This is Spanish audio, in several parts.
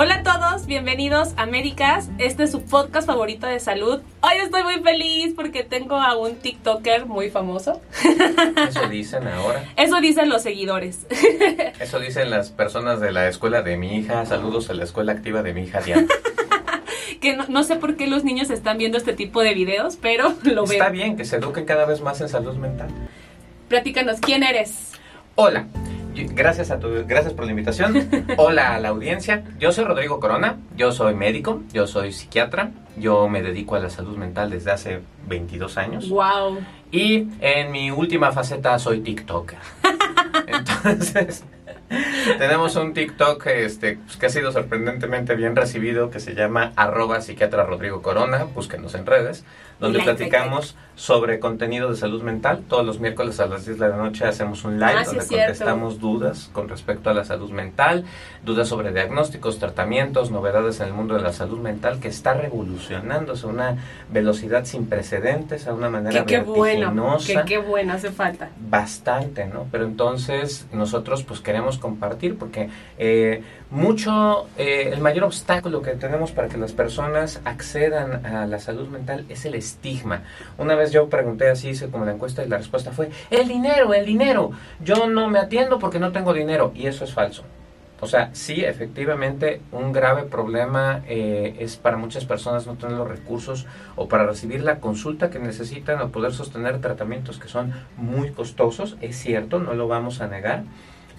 Hola a todos, bienvenidos a Américas. Este es su podcast favorito de salud. Hoy estoy muy feliz porque tengo a un TikToker muy famoso. Eso dicen ahora. Eso dicen los seguidores. Eso dicen las personas de la escuela de mi hija. Saludos a la escuela activa de mi hija Diana. que no, no sé por qué los niños están viendo este tipo de videos, pero lo veo. Está bien que se eduquen cada vez más en salud mental. Platícanos, ¿quién eres? Hola, gracias a tu, gracias por la invitación. Hola a la audiencia. Yo soy Rodrigo Corona. Yo soy médico. Yo soy psiquiatra. Yo me dedico a la salud mental desde hace 22 años. Wow. Y en mi última faceta soy TikToker. Entonces, tenemos un TikTok este, pues, que ha sido sorprendentemente bien recibido, que se llama arroba psiquiatra Rodrigo Corona, búsquenos en redes, donde platicamos sobre contenido de salud mental. Todos los miércoles a las 10 de la noche hacemos un live Ah, donde contestamos dudas con respecto a la salud mental, dudas sobre diagnósticos, tratamientos, novedades en el mundo de la salud mental, que está revolucionándose a una velocidad sin precedentes, a una manera Que qué bueno, vertiginosa que qué bueno, hace falta. bastante, ¿no? Pero entonces nosotros pues queremos compartir porque eh, mucho, eh, el mayor obstáculo que tenemos para que las personas accedan a la salud mental es el estigma. Una vez yo pregunté así, hice como la encuesta y la respuesta fue, el dinero, el dinero, yo no me atiendo porque no tengo dinero y eso es falso. O sea, sí, efectivamente, un grave problema eh, es para muchas personas no tener los recursos o para recibir la consulta que necesitan o poder sostener tratamientos que son muy costosos, es cierto, no lo vamos a negar,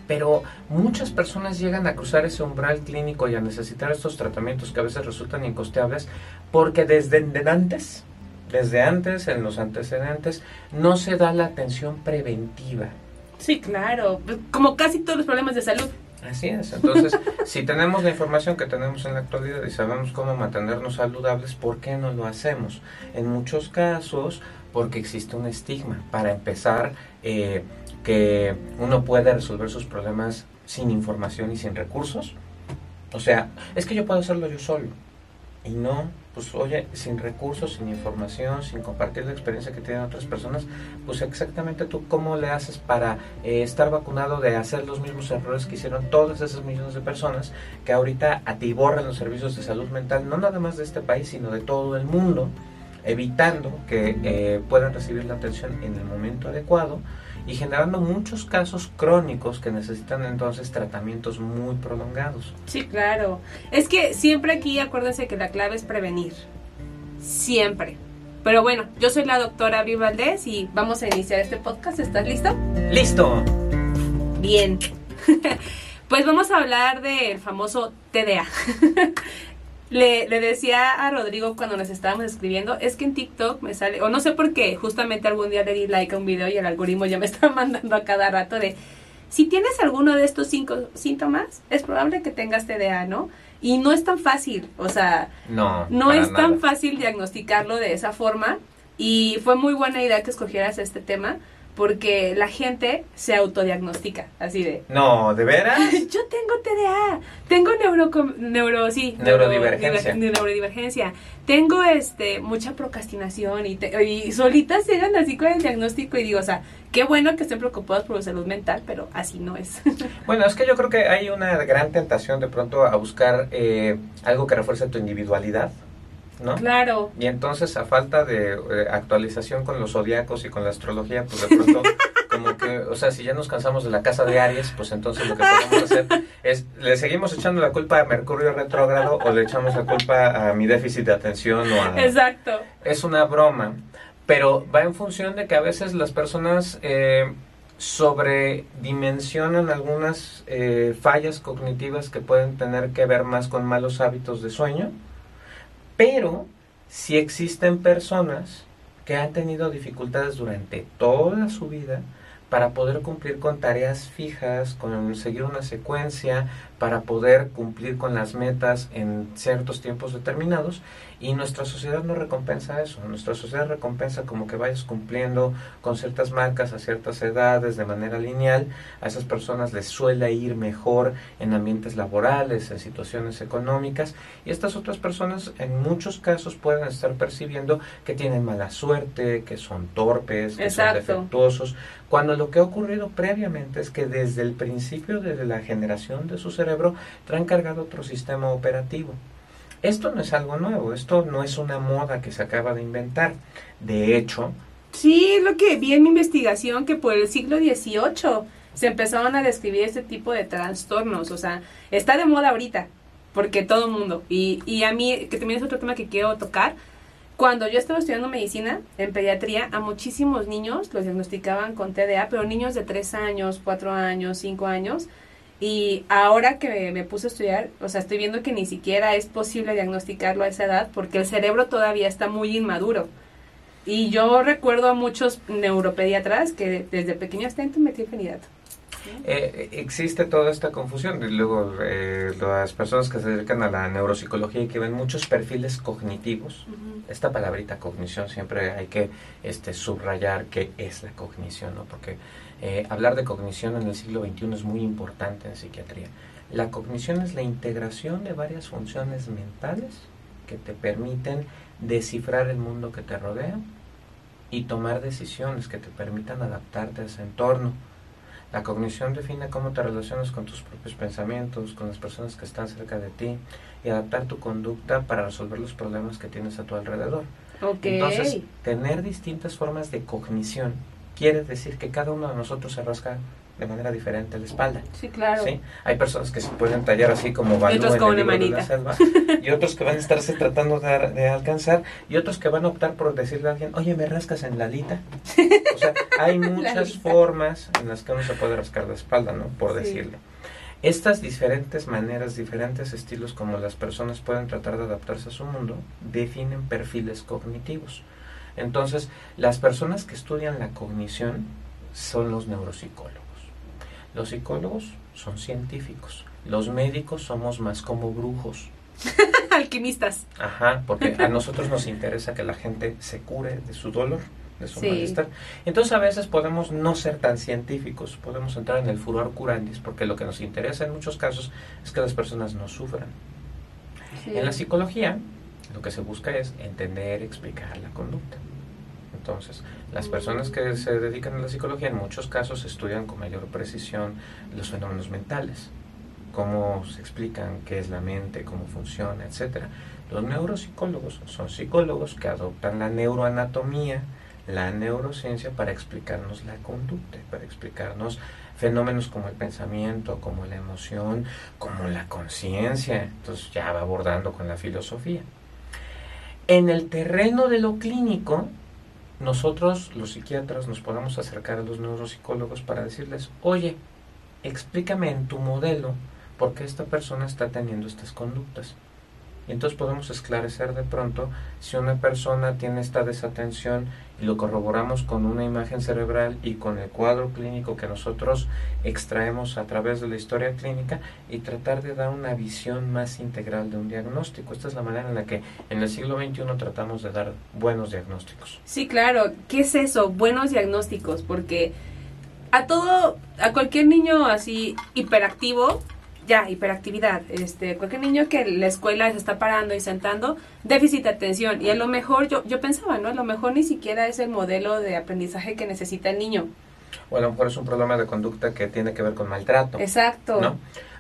pero muchas personas llegan a cruzar ese umbral clínico y a necesitar estos tratamientos que a veces resultan incosteables porque desde de antes, desde antes, en los antecedentes, no se da la atención preventiva. Sí, claro. Pues, Como casi todos los problemas de salud. Así es, entonces si tenemos la información que tenemos en la actualidad y sabemos cómo mantenernos saludables, ¿por qué no lo hacemos? En muchos casos porque existe un estigma. Para empezar, eh, que uno puede resolver sus problemas sin información y sin recursos. O sea, es que yo puedo hacerlo yo solo. Y no, pues oye, sin recursos, sin información, sin compartir la experiencia que tienen otras personas, pues exactamente tú cómo le haces para eh, estar vacunado de hacer los mismos errores que hicieron todas esas millones de personas que ahorita atiborran los servicios de salud mental, no nada más de este país, sino de todo el mundo, evitando que eh, puedan recibir la atención en el momento adecuado y generando muchos casos crónicos que necesitan entonces tratamientos muy prolongados. Sí, claro. Es que siempre aquí acuérdense que la clave es prevenir. Siempre. Pero bueno, yo soy la doctora Abril Valdés y vamos a iniciar este podcast. ¿Estás listo? ¡Listo! Bien. pues vamos a hablar del famoso TDA. le, le decía a Rodrigo cuando nos estábamos escribiendo, es que en TikTok me sale, o no sé por qué, justamente algún día le di like a un video y el algoritmo ya me está mandando a cada rato de, si tienes alguno de estos cinco síntomas, es probable que tengas TDA, ¿no? Y no es tan fácil, o sea, No, no es tan fácil diagnosticarlo de esa forma y fue muy buena idea que escogieras este tema porque la gente se autodiagnostica, así de, No, ¿de veras? yo tengo TDA, tengo neuro, neuro sí, Neurodivergencia. neuro- neurodivergencia, tengo este mucha procrastinación y, te- y solitas llegan así con el diagnóstico y digo, o sea, qué bueno que estén preocupados por su salud mental, pero así no es. Bueno, es que yo creo que hay una gran tentación de pronto a buscar eh, algo que refuerce tu individualidad, ¿no? claro. Y entonces a falta de eh, actualización con los zodiacos y con la astrología, pues de pronto como que, o sea, si ya nos cansamos de la casa de Aries, pues entonces lo que podemos hacer es, ¿le seguimos echando la culpa a Mercurio retrógrado o le echamos la culpa a mi déficit de atención o a... Exacto. Es una broma, pero va en función de que a veces las personas eh, sobredimensionan algunas eh, fallas cognitivas que pueden tener que ver más con malos hábitos de sueño, pero si existen personas que han tenido dificultades durante toda su vida para poder cumplir con tareas fijas, con seguir una secuencia, para poder cumplir con las metas en ciertos tiempos determinados y nuestra sociedad no recompensa eso, nuestra sociedad recompensa como que vayas cumpliendo con ciertas marcas a ciertas edades de manera lineal, a esas personas les suele ir mejor en ambientes laborales, en situaciones económicas y estas otras personas en muchos casos pueden estar percibiendo que tienen mala suerte, que son torpes, que Exacto. son defectuosos, Cuando lo que ha ocurrido previamente es que desde el principio, desde la generación de su cerebro, traen cargado otro sistema operativo. Esto no es algo nuevo, esto no es una moda que se acaba de inventar. De hecho... Sí, lo que vi en mi investigación, que por el siglo XVIII se empezaron a describir este tipo de trastornos. O sea, está de moda ahorita, porque todo el mundo. Y, y a mí, que también es otro tema que quiero tocar, cuando yo estaba estudiando medicina en pediatría, a muchísimos niños los diagnosticaban con TDA, pero niños de 3 años, 4 años, 5 años. Y ahora que me, puse a estudiar, o sea, estoy viendo que ni siquiera es posible diagnosticarlo a esa edad porque el cerebro todavía está muy inmaduro. Y yo recuerdo a muchos neuropediatras que desde pequeños tenían metilfenidato. Eh, existe toda esta confusión. Y luego, eh, las personas que se dedican a la neuropsicología y que ven muchos perfiles cognitivos, esta palabrita cognición siempre hay que este, subrayar qué es la cognición, ¿no? porque eh, hablar de cognición en el siglo XXI es muy importante en psiquiatría. La cognición es la integración de varias funciones mentales que te permiten descifrar el mundo que te rodea y tomar decisiones que te permitan adaptarte a ese entorno la cognición define cómo te relacionas con tus propios pensamientos, con las personas que están cerca de ti y adaptar tu conducta para resolver los problemas que tienes a tu alrededor. Entonces, tener distintas formas de cognición quiere decir que cada uno de nosotros se rasca de manera diferente la espalda. Sí, claro. ¿sí? Hay personas que se pueden tallar así como Balú en el de la selva, y otros que van a estarse tratando de, alcanzar, y otros que van a optar por decirle a alguien, oye, ¿me rascas en la alita? O sea, hay muchas formas en las que uno se puede rascar la espalda, ¿no? Por decirlo. Estas diferentes maneras, diferentes estilos como las personas pueden tratar de adaptarse a su mundo, definen perfiles cognitivos. Entonces, las personas que estudian la cognición son los neuropsicólogos. Los psicólogos son científicos. Los médicos somos más como brujos. Alquimistas. Ajá, porque a nosotros nos interesa que la gente se cure de su dolor, de su malestar. Entonces a veces podemos no ser tan científicos, podemos entrar en el furor curandis, porque lo que nos interesa en muchos casos es que las personas no sufran. En la psicología, lo que se busca es entender, explicar la conducta. Entonces, las personas que se dedican a la psicología en muchos casos estudian con mayor precisión los fenómenos mentales, cómo se explican qué es la mente, cómo funciona, etc. Los neuropsicólogos son psicólogos que adoptan la neuroanatomía, la neurociencia para explicarnos la conducta, para explicarnos fenómenos como el pensamiento, como la emoción, como la conciencia. Entonces ya va abordando con la filosofía. En el terreno de lo clínico, nosotros, los psiquiatras, nos podemos acercar a los neuropsicólogos para decirles, oye, explícame en tu modelo por qué esta persona está teniendo estas conductas. Entonces podemos esclarecer de pronto si una persona tiene esta desatención y lo corroboramos con una imagen cerebral y con el cuadro clínico que nosotros extraemos a través de la historia clínica y tratar de dar una visión más integral de un diagnóstico. Esta es la manera en la que en el siglo XXI tratamos de dar buenos diagnósticos. Sí, claro. ¿Qué es eso? Buenos diagnósticos, porque a todo, a cualquier niño así hiperactivo, ya, hiperactividad. Este, cualquier niño que la escuela se está parando y sentando, déficit de atención. Y a lo mejor, yo, yo pensaba, ¿no? A lo mejor ni siquiera es el modelo de aprendizaje que necesita el niño. O a lo mejor es un problema de conducta que tiene que ver con maltrato. Exacto. ¿no?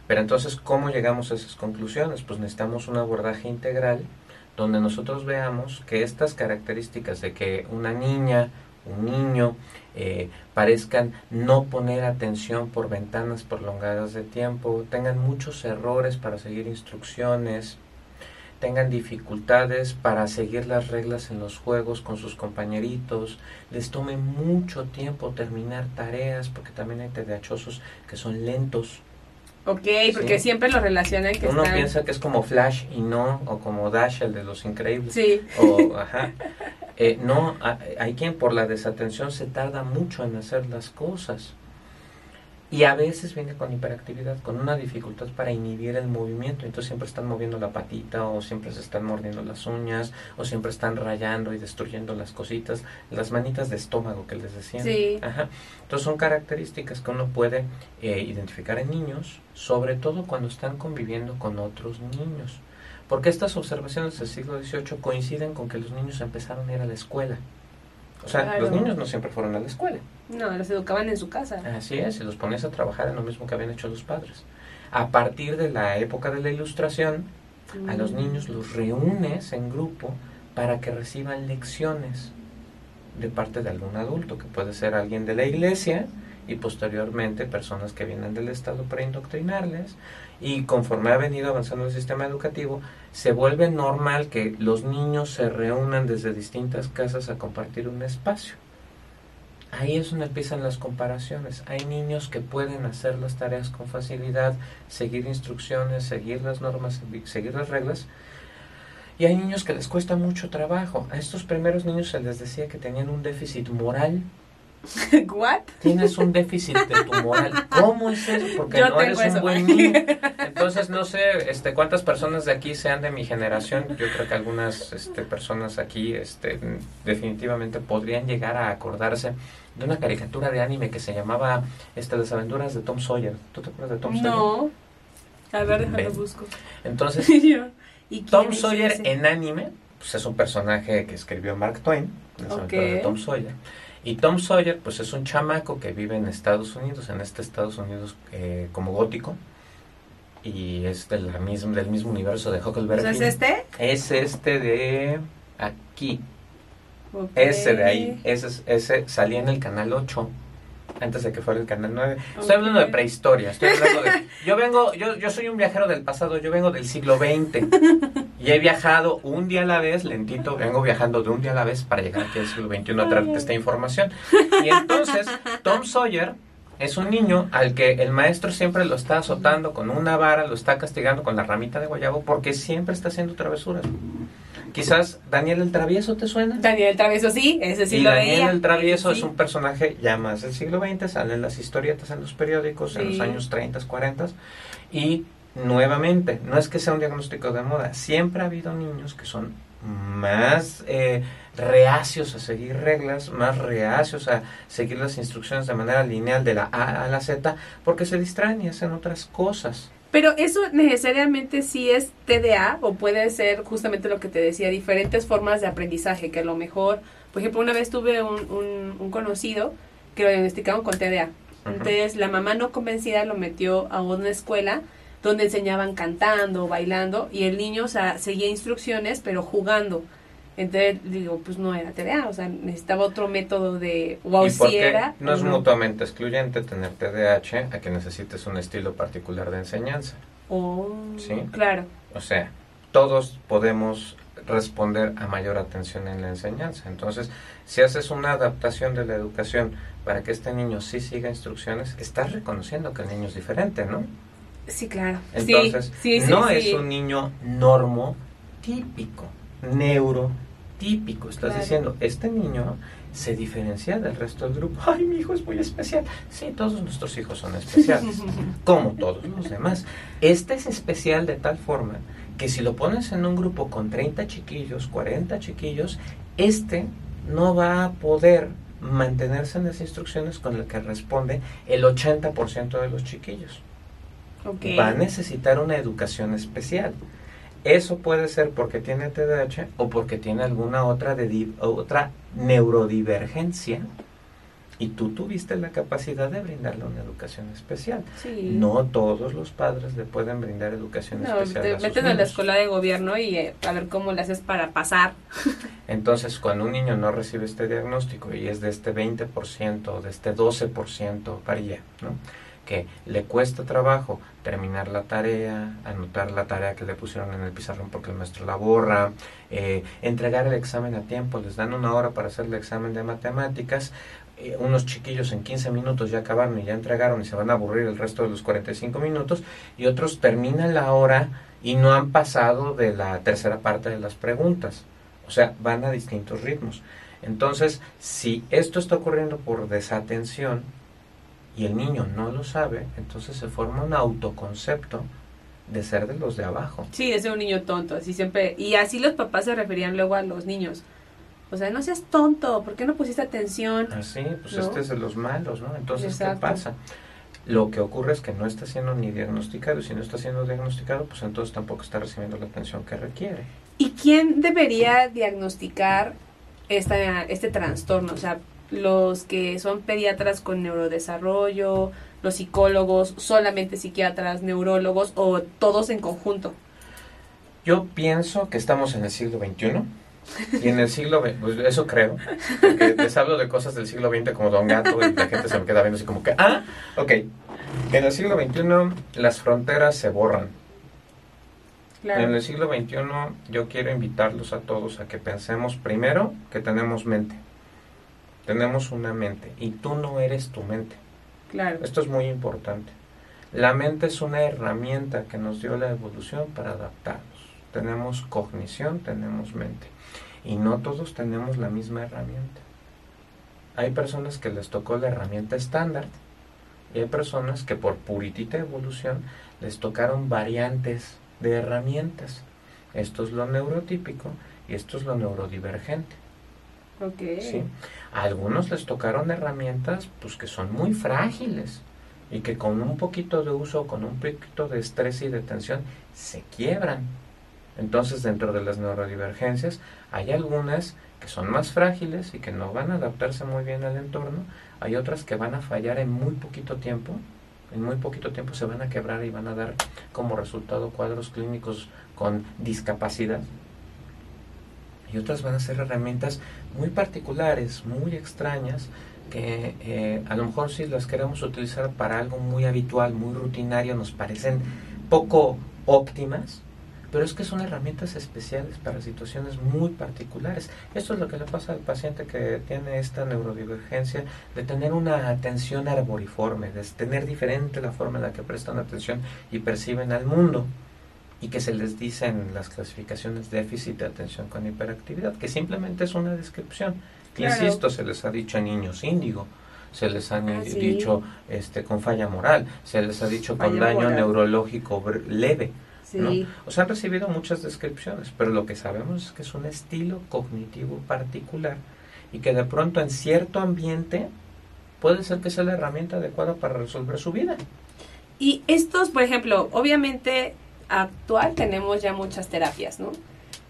Pero entonces, ¿cómo llegamos a esas conclusiones? Pues necesitamos un abordaje integral donde nosotros veamos que estas características de que una niña, un niño, eh, parezcan no poner atención por ventanas prolongadas de tiempo, tengan muchos errores para seguir instrucciones, tengan dificultades para seguir las reglas en los juegos con sus compañeritos, les tome mucho tiempo terminar tareas, porque también hay TDAHosos que son lentos. Ok, porque siempre lo relacionan que Uno piensa que es como Flash y no, o como Dash, el de los increíbles. Sí. O, ajá. Eh, no, hay quien por la desatención se tarda mucho en hacer las cosas. Y a veces viene con hiperactividad, con una dificultad para inhibir el movimiento. Entonces siempre están moviendo la patita o siempre se están mordiendo las uñas o siempre están rayando y destruyendo las cositas, las manitas de estómago que les decían. Sí. Ajá. Entonces son características que uno puede eh, identificar en niños, sobre todo cuando están conviviendo con otros niños. Porque estas observaciones del siglo XVIII coinciden con que los niños empezaron a ir a la escuela. O sea, Claro. los niños no siempre fueron a la escuela. No, los educaban en su casa. Así es, y los ponías a trabajar en lo mismo que habían hecho los padres. A partir de la época de la ilustración, a los Mm. niños los reúnes en grupo para que reciban lecciones de parte de algún adulto, que puede ser alguien de la iglesia y posteriormente personas que vienen del Estado para indoctrinarles. Y conforme ha venido avanzando el sistema educativo, se vuelve normal que los niños se reúnan desde distintas casas a compartir un espacio. Ahí es donde empiezan las comparaciones. Hay niños que pueden hacer las tareas con facilidad, seguir instrucciones, seguir las normas, seguir las reglas. Y hay niños que les cuesta mucho trabajo. A estos primeros niños se les decía que tenían un déficit moral. ¿What? Tienes un déficit de tu moral. ¿Cómo es eso? Porque Yo no eres un buen niño. Entonces no sé este, cuántas personas de aquí sean de mi generación. Yo creo que algunas este, personas aquí este, definitivamente podrían llegar a acordarse de una caricatura de anime que se llamaba este, Las aventuras de Tom Sawyer. ¿Tú te acuerdas de Tom Sawyer? No. A ver, déjalo busco. Entonces, ¿Y Tom Sawyer ese? en anime pues es un personaje que escribió Mark Twain, las Ok. aventuras de Tom Sawyer. Y Tom Sawyer pues es un chamaco que vive en Estados Unidos, en este Estados Unidos eh, como gótico. Y es de la misma, del mismo universo de Huckleberry sea, ¿Es este? Es este de aquí, ese de ahí. Ese, es- ese salía en el canal 8 antes de que fuera el canal 9. Estoy hablando de prehistoria. Estoy hablando de, yo vengo, yo, yo soy un viajero del pasado, yo vengo del siglo XX. Y he viajado un día a la vez, lentito, vengo viajando de un día a la vez para llegar aquí al siglo XXI a traerte esta información. Y entonces, Tom Sawyer es un niño al que el maestro siempre lo está azotando con una vara, lo está castigando con la ramita de guayabo porque siempre está haciendo travesuras. Quizás Daniel el Travieso te suena. Daniel el Travieso, sí, ese sí y lo Daniel veía. el Travieso es un personaje ya más del siglo XX, salen las historietas en los periódicos en los años 30, 40 y nuevamente, no es que sea un diagnóstico de moda, siempre ha habido niños que son más eh, reacios a seguir reglas, más reacios a seguir las instrucciones de manera lineal de la A a la Z, porque se distraen y hacen otras cosas. Pero eso necesariamente sí es TDA o puede ser justamente lo que te decía, diferentes formas de aprendizaje, que a lo mejor, por ejemplo, una vez tuve un, un, un conocido que lo diagnosticaron con TDA. Entonces la mamá no convencida lo metió a una escuela donde enseñaban cantando, bailando y el niño o sea, seguía instrucciones pero jugando. Entonces digo, pues no era TDA, o sea, necesitaba otro método de, o ¿Y si por qué era, no es mutuamente excluyente tener TDAH a que necesites un estilo particular de enseñanza? Oh, Sí. claro. O sea, todos podemos responder a mayor atención en la enseñanza. Entonces, si haces una adaptación de la educación para que este niño sí siga instrucciones, estás reconociendo que el niño es diferente, ¿no? Sí, claro. Entonces, sí, sí, sí, no es un niño normotípico, neurotípico. Estás Claro. diciendo, este niño se diferencia del resto del grupo. Ay, mi hijo es muy especial. Sí, todos nuestros hijos son especiales, como todos los demás. Este es especial de tal forma que si lo pones en un grupo con 30 chiquillos, 40 chiquillos, este no va a poder mantenerse en las instrucciones con las que responde el 80% de los chiquillos va a necesitar una educación especial. Eso puede ser porque tiene TDAH o porque tiene alguna otra, de otra neurodivergencia y tú tuviste la capacidad de brindarle una educación especial. Sí. No todos los padres le pueden brindar educación No, especial. te a metes a la escuela de gobierno y eh, a ver cómo le haces para pasar. Entonces, cuando un niño no recibe este diagnóstico y es de este 20% o de este 12%, varía, ¿no? Que le cuesta trabajo terminar la tarea, anotar la tarea que le pusieron en el pizarrón porque el maestro la borra, eh, entregar el examen a tiempo, les dan una hora para hacer el examen de matemáticas, eh, unos chiquillos en 15 minutos ya acabaron y ya entregaron y se van a aburrir el resto de los 45 minutos y otros terminan la hora y no han pasado de la tercera parte de las preguntas. O sea, van a distintos ritmos. Entonces, si esto está ocurriendo por desatención y el niño no lo sabe, entonces se forma un autoconcepto de ser de los de abajo. Sí, es un niño tonto, así siempre. Y así los papás se referían luego a los niños. O sea, no seas tonto, ¿por qué no pusiste atención? Así, pues ¿No? este es de los malos, ¿no? Entonces, ¿qué pasa? Lo que ocurre es que no está siendo ni diagnosticado y si no está siendo diagnosticado, pues entonces tampoco está recibiendo la atención que requiere. ¿Y quién debería diagnosticar esta, este trastorno? O sea, los que son pediatras con neurodesarrollo, los psicólogos, solamente psiquiatras, neurólogos o todos en conjunto. Yo pienso que estamos en el siglo XXI. Y en el siglo XX, pues eso creo, porque les hablo de cosas del siglo XX como Don Gato y la gente se me queda viendo así como que, ah, ok, en el siglo XXI las fronteras se borran. En el siglo XXI yo quiero invitarlos a todos a que pensemos primero que tenemos mente. Tenemos una mente y tú no eres tu mente. Claro. Esto es muy importante. La mente es una herramienta que nos dio la evolución para adaptarnos. Tenemos cognición, tenemos mente. Y no todos tenemos la misma herramienta. Hay personas que les tocó la herramienta estándar y hay personas que por puritita evolución les tocaron variantes de herramientas. Esto es lo neurotípico y esto es lo neurodivergente. Okay. A algunos les tocaron herramientas pues que son muy frágiles y que con un poquito de uso, con un poquito de estrés y de tensión, se quiebran. Entonces, dentro de las neurodivergencias, hay algunas que son más frágiles y que no van a adaptarse muy bien al entorno, hay otras que van a fallar en muy poquito tiempo, en muy poquito tiempo se van a quebrar y van a dar como resultado cuadros clínicos con discapacidad. Y otras van a ser herramientas muy particulares, muy extrañas, que eh, a lo mejor si las queremos utilizar para algo muy habitual, muy rutinario, nos parecen poco óptimas, pero es que son herramientas especiales para situaciones muy particulares. Esto es lo que le pasa al paciente que tiene esta neurodivergencia de tener una atención arboriforme, de tener diferente la forma en la que prestan atención y perciben al mundo y que se les dice en las clasificaciones déficit de atención con hiperactividad, que simplemente es una descripción. Insisto, se les ha dicho a niños índigo, se les ha ah, dicho este, con falla moral, se les ha dicho con daño neurológico leve. O sea, han recibido muchas descripciones, pero lo que sabemos es que es un estilo cognitivo particular y que de pronto en cierto ambiente puede ser que sea la herramienta adecuada para resolver su vida. Y estos, por ejemplo, obviamente actual tenemos ya muchas terapias, ¿no?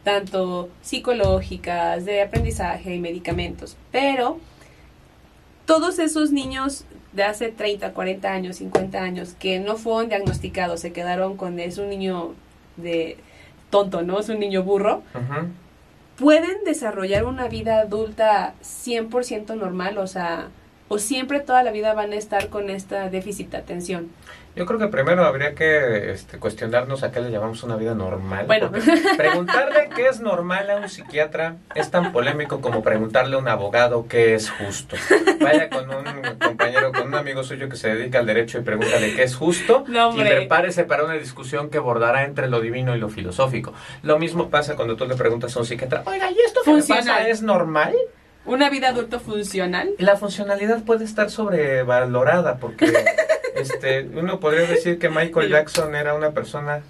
Tanto psicológicas, de aprendizaje y medicamentos, pero todos esos niños de hace 30, 40 años, 50 años, que no fueron diagnosticados, se quedaron con es un niño de tonto, ¿no? Es un niño burro. Pueden desarrollar una vida adulta 100% normal, o sea, o siempre toda la vida van a estar con esta déficit de atención. Yo creo que primero habría que este, cuestionarnos a qué le llamamos una vida normal. Bueno, preguntarle qué es normal a un psiquiatra es tan polémico como preguntarle a un abogado qué es justo. Vaya con un compañero, con un amigo suyo que se dedica al derecho y pregúntale qué es justo y prepárese para una discusión que bordará entre lo divino y lo filosófico. Lo mismo pasa cuando tú le preguntas a un psiquiatra, oiga, ¿y esto que pasa es normal? ¿Una vida adulto funcional? La funcionalidad puede estar sobrevalorada porque este, uno podría decir que Michael Jackson era una persona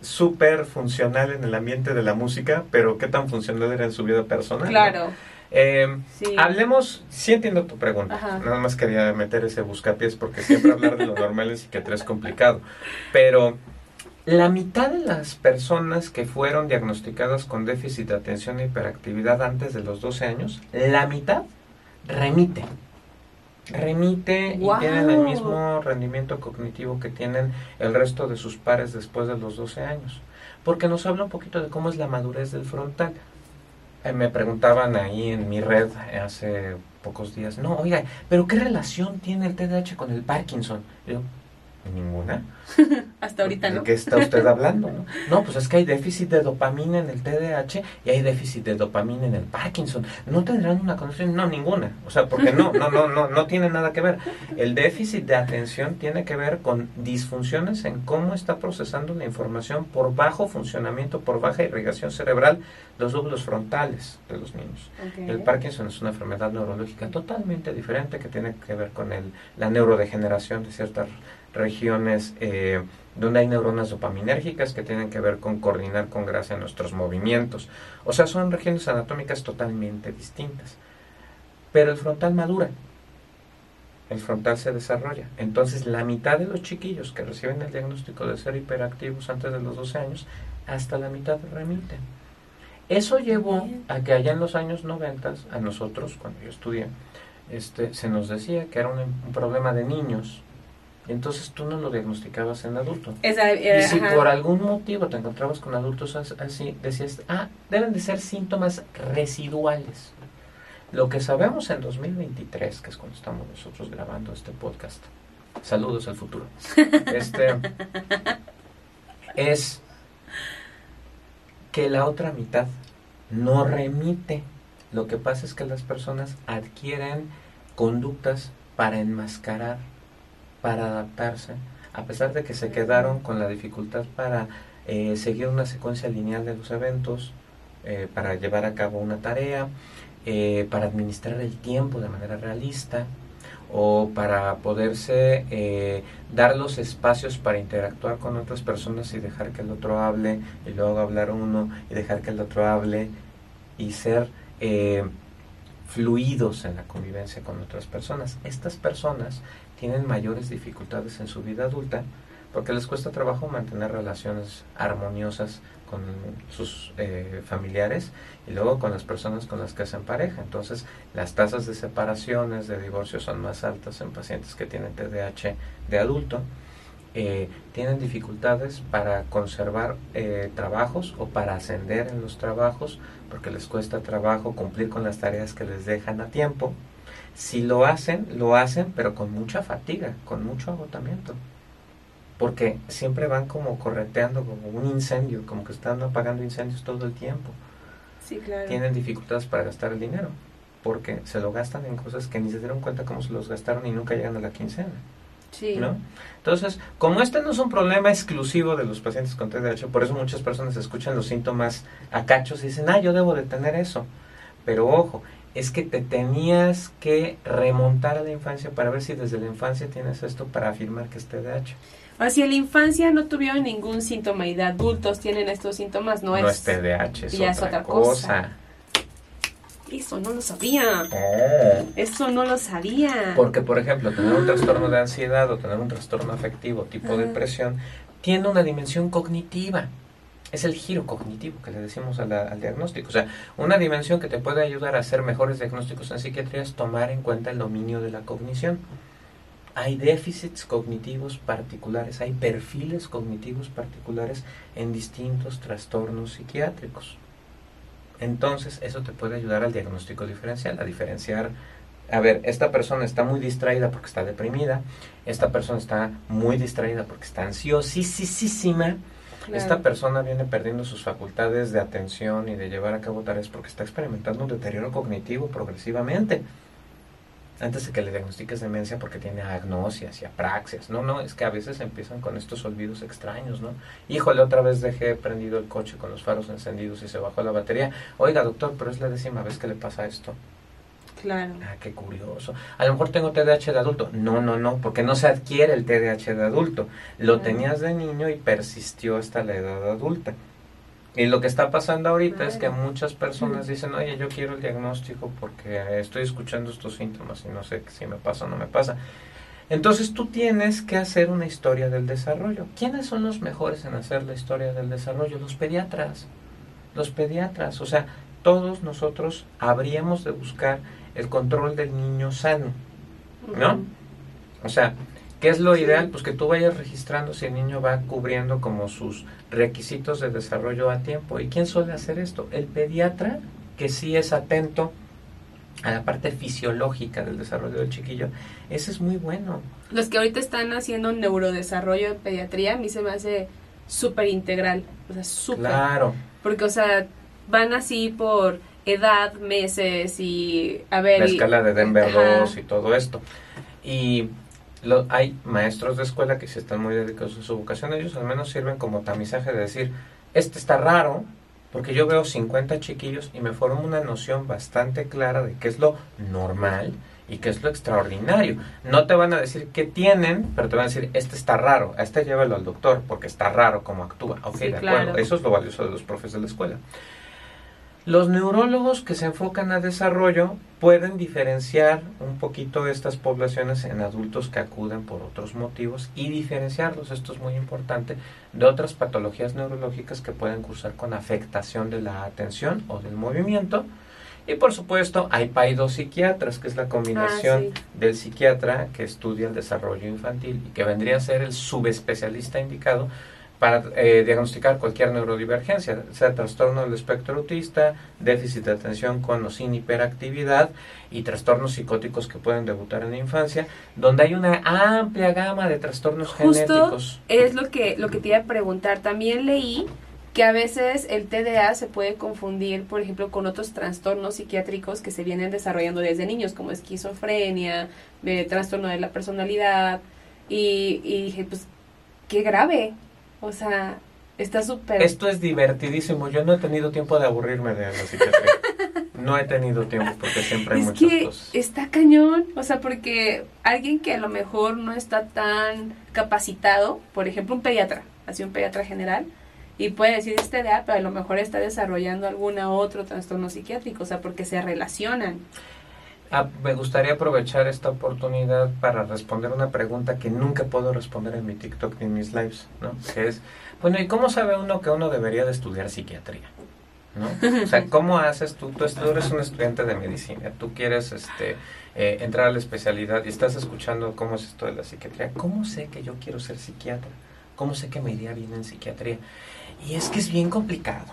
súper funcional en el ambiente de la música, pero ¿qué tan funcional era en su vida personal? Claro. Eh, hablemos, sí entiendo tu pregunta, nada más quería meter ese buscapiés porque siempre hablar de lo normal en psiquiatría es complicado, pero la mitad de las personas que fueron diagnosticadas con déficit de atención e hiperactividad antes de los 12 años, la mitad remite. Remite y tienen el mismo rendimiento cognitivo que tienen el resto de sus pares después de los 12 años. Porque nos habla un poquito de cómo es la madurez del frontal. Eh, me preguntaban ahí en mi red hace pocos días, no, oiga, pero ¿qué relación tiene el TDAH con el Parkinson? yo, ninguna. Hasta ahorita no. ¿De qué está usted hablando? No? no, pues es que hay déficit de dopamina en el TDAH y hay déficit de dopamina en el Parkinson. ¿No tendrán una conexión? No, ninguna. O sea, porque no, no, no, no, no tiene nada que ver. El déficit de atención tiene que ver con disfunciones en cómo está procesando la información por bajo funcionamiento, por baja irrigación cerebral, los lóbulos frontales de los niños. El Parkinson es una enfermedad neurológica totalmente diferente que tiene que ver con el, la neurodegeneración de ciertas regiones eh, donde hay neuronas dopaminérgicas que tienen que ver con coordinar con grasa nuestros movimientos. O sea, son regiones anatómicas totalmente distintas. Pero el frontal madura. El frontal se desarrolla. Entonces, la mitad de los chiquillos que reciben el diagnóstico de ser hiperactivos antes de los 12 años, hasta la mitad remiten. Eso llevó a que allá en los años 90, a nosotros, cuando yo estudié, este, se nos decía que era un problema de niños. Entonces tú no lo diagnosticabas en adulto. Esa, eh, Y si ajá. por algún motivo te encontrabas con adultos as- así, decías, ah, deben de ser síntomas residuales. Lo que sabemos en 2023, que es cuando estamos nosotros grabando este podcast, saludos al futuro, este, es que la otra mitad no remite. Lo que pasa es que las personas adquieren conductas para enmascarar, para adaptarse, a pesar de que se quedaron con la dificultad para eh, seguir una secuencia lineal de los eventos, eh, para llevar a cabo una tarea, eh, para administrar el tiempo de manera realista o para poderse eh, dar los espacios para interactuar con otras personas y dejar que el otro hable y luego hablar uno y dejar que el otro hable y ser fluidos en la convivencia con otras personas. Estas personas tienen mayores dificultades en su vida adulta porque les cuesta trabajo mantener relaciones armoniosas con sus eh, familiares y luego con las personas con las que hacen pareja. Entonces, las tasas de separaciones, de divorcio son más altas en pacientes que tienen TDAH de adulto. Eh, tienen dificultades para conservar eh, trabajos o para ascender en los trabajos porque les cuesta trabajo cumplir con las tareas que les dejan a tiempo. Si lo hacen, lo hacen, pero con mucha fatiga, con mucho agotamiento porque siempre van como correteando como un incendio, como que están apagando incendios todo el tiempo. Sí, claro. Tienen dificultades para gastar el dinero, porque se lo gastan en cosas que ni se dieron cuenta cómo se los gastaron y nunca llegan a la quincena, Sí. ¿no? Entonces, como este no es un problema exclusivo de los pacientes con TDAH, por eso muchas personas escuchan los síntomas a cachos y dicen, ah, yo debo de tener eso. Pero ojo, es que te tenías que remontar a la infancia para ver si desde la infancia tienes esto para afirmar que es TDAH. O si en la infancia no tuvieron ningún síntoma y de adultos tienen estos síntomas, no, No es... es TDAH, es, otra, es otra cosa. cosa. Eso no lo sabía. Oh. Eso no lo sabía. Porque, por ejemplo, tener un trastorno de ansiedad o tener un trastorno afectivo tipo depresión tiene una dimensión cognitiva. Es el giro cognitivo que le decimos al diagnóstico. O sea, una dimensión que te puede ayudar a hacer mejores diagnósticos en psiquiatría es tomar en cuenta el dominio de la cognición. Hay déficits cognitivos particulares, hay perfiles cognitivos particulares en distintos trastornos psiquiátricos. Entonces, eso te puede ayudar al diagnóstico diferencial, a diferenciar, a ver, esta persona está muy distraída porque está deprimida, esta persona está muy distraída porque está ansiosísima, Claro. esta persona viene perdiendo sus facultades de atención y de llevar a cabo tareas porque está experimentando un deterioro cognitivo progresivamente. Antes de que le diagnostiques demencia porque tiene agnosias y apraxias. No, no, es que a veces empiezan con estos olvidos extraños, ¿no? Híjole, otra vez dejé prendido el coche con los faros encendidos y se bajó la batería. Oiga, doctor, pero es la décima vez que le pasa esto. Claro. Ah, qué curioso. A lo mejor tengo TDAH de adulto. No, no, no, porque no se adquiere el TDAH de adulto. Lo tenías de niño y persistió hasta la edad adulta. Y lo que está pasando ahorita es que muchas personas dicen, oye, yo quiero el diagnóstico porque estoy escuchando estos síntomas y no sé si me pasa o no me pasa. Entonces tú tienes que hacer una historia del desarrollo. ¿Quiénes son los mejores en hacer la historia del desarrollo? Los pediatras. Los pediatras. O sea, todos nosotros habríamos de buscar el control del niño sano. ¿no? O sea, ¿qué es lo Sí. ideal? Pues que tú vayas registrando si el niño va cubriendo como sus requisitos de desarrollo a tiempo. ¿Y quién suele hacer esto? El pediatra, que sí es atento a la parte fisiológica del desarrollo del chiquillo. Ese es muy bueno. Los que ahorita están haciendo neurodesarrollo en pediatría, a mí se me hace súper integral. O sea, súper. Claro. Porque, o sea, van así por edad, meses y a ver. La y- escala de Denver Ajá. 2 y todo esto. Y lo, hay maestros de escuela que sí están muy dedicados a su vocación. Ellos al menos sirven como tamizaje de decir, este está raro, porque yo veo 50 chiquillos y me formo una noción bastante clara de qué es lo normal y qué es lo extraordinario. No te van a decir qué tienen, pero te van a decir, este está raro, a este llévalo al doctor porque está raro cómo actúa. Ok, Sí, de claro. acuerdo, eso es lo valioso de los profes de la escuela. Los neurólogos que se enfocan a desarrollo pueden diferenciar un poquito estas poblaciones en adultos que acuden por otros motivos y diferenciarlos, esto es muy importante, de otras patologías neurológicas que pueden cursar con afectación de la atención o del movimiento. Y por supuesto hay paidopsiquiatras, que es la combinación Ah, del psiquiatra que estudia el desarrollo infantil y que vendría a ser el subespecialista indicado para eh, diagnosticar cualquier neurodivergencia, sea trastorno del espectro autista, déficit de atención con o sin hiperactividad y trastornos psicóticos que pueden debutar en la infancia, donde hay una amplia gama de trastornos Justo genéticos. es lo que, lo que te iba a preguntar. También leí que a veces el TDA se puede confundir, por ejemplo, con otros trastornos psiquiátricos que se vienen desarrollando desde niños, como esquizofrenia, de trastorno de la personalidad. Y, y dije, pues, qué grave. O sea, está súper... Esto es divertidísimo. Yo no he tenido tiempo de aburrirme de la psiquiatría. No he tenido tiempo porque siempre hay Es muchas que cosas. está cañón, o sea, porque alguien que a lo mejor no está tan capacitado, por ejemplo, un pediatra, así un pediatra general, y puede decir es TDA, pero a lo mejor está desarrollando alguna otro trastorno psiquiátrico, o sea, porque se relacionan. Ah, me gustaría aprovechar esta oportunidad para responder una pregunta que nunca puedo responder en mi TikTok ni en mis lives, ¿no? Que es, bueno, ¿y cómo sabe uno que uno debería de estudiar psiquiatría? ¿No? O sea, ¿cómo haces tú? Tú eres un estudiante de medicina, tú quieres este, eh, entrar a la especialidad y estás escuchando cómo es esto de la psiquiatría. ¿Cómo sé que yo quiero ser psiquiatra? ¿Cómo sé que me iría bien en psiquiatría? Y es que es bien complicado,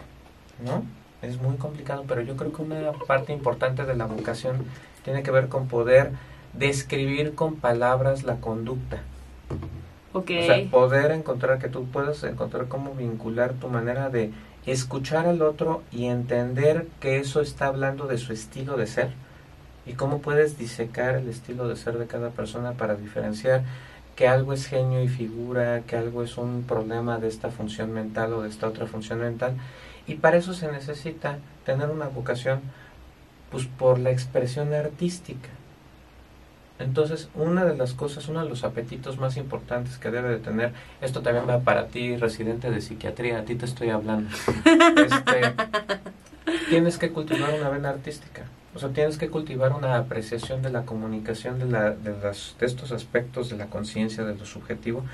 ¿no? Es muy complicado, pero yo creo que una parte importante de la vocación tiene que ver con poder describir con palabras la conducta. Ok. O sea, poder encontrar que tú puedas encontrar cómo vincular tu manera de escuchar al otro y entender que eso está hablando de su estilo de ser y cómo puedes disecar el estilo de ser de cada persona para diferenciar que algo es genio y figura, que algo es un problema de esta función mental o de esta otra función mental. Y para eso se necesita tener una vocación pues por la expresión artística. Entonces, una de las cosas, uno de los apetitos más importantes que debe de tener, esto también va para ti, residente de psiquiatría, a ti te estoy hablando. Este, tienes que cultivar una vena artística. O sea, tienes que cultivar una apreciación de la comunicación de, la, de, las, de estos aspectos de la conciencia, de lo subjetivo,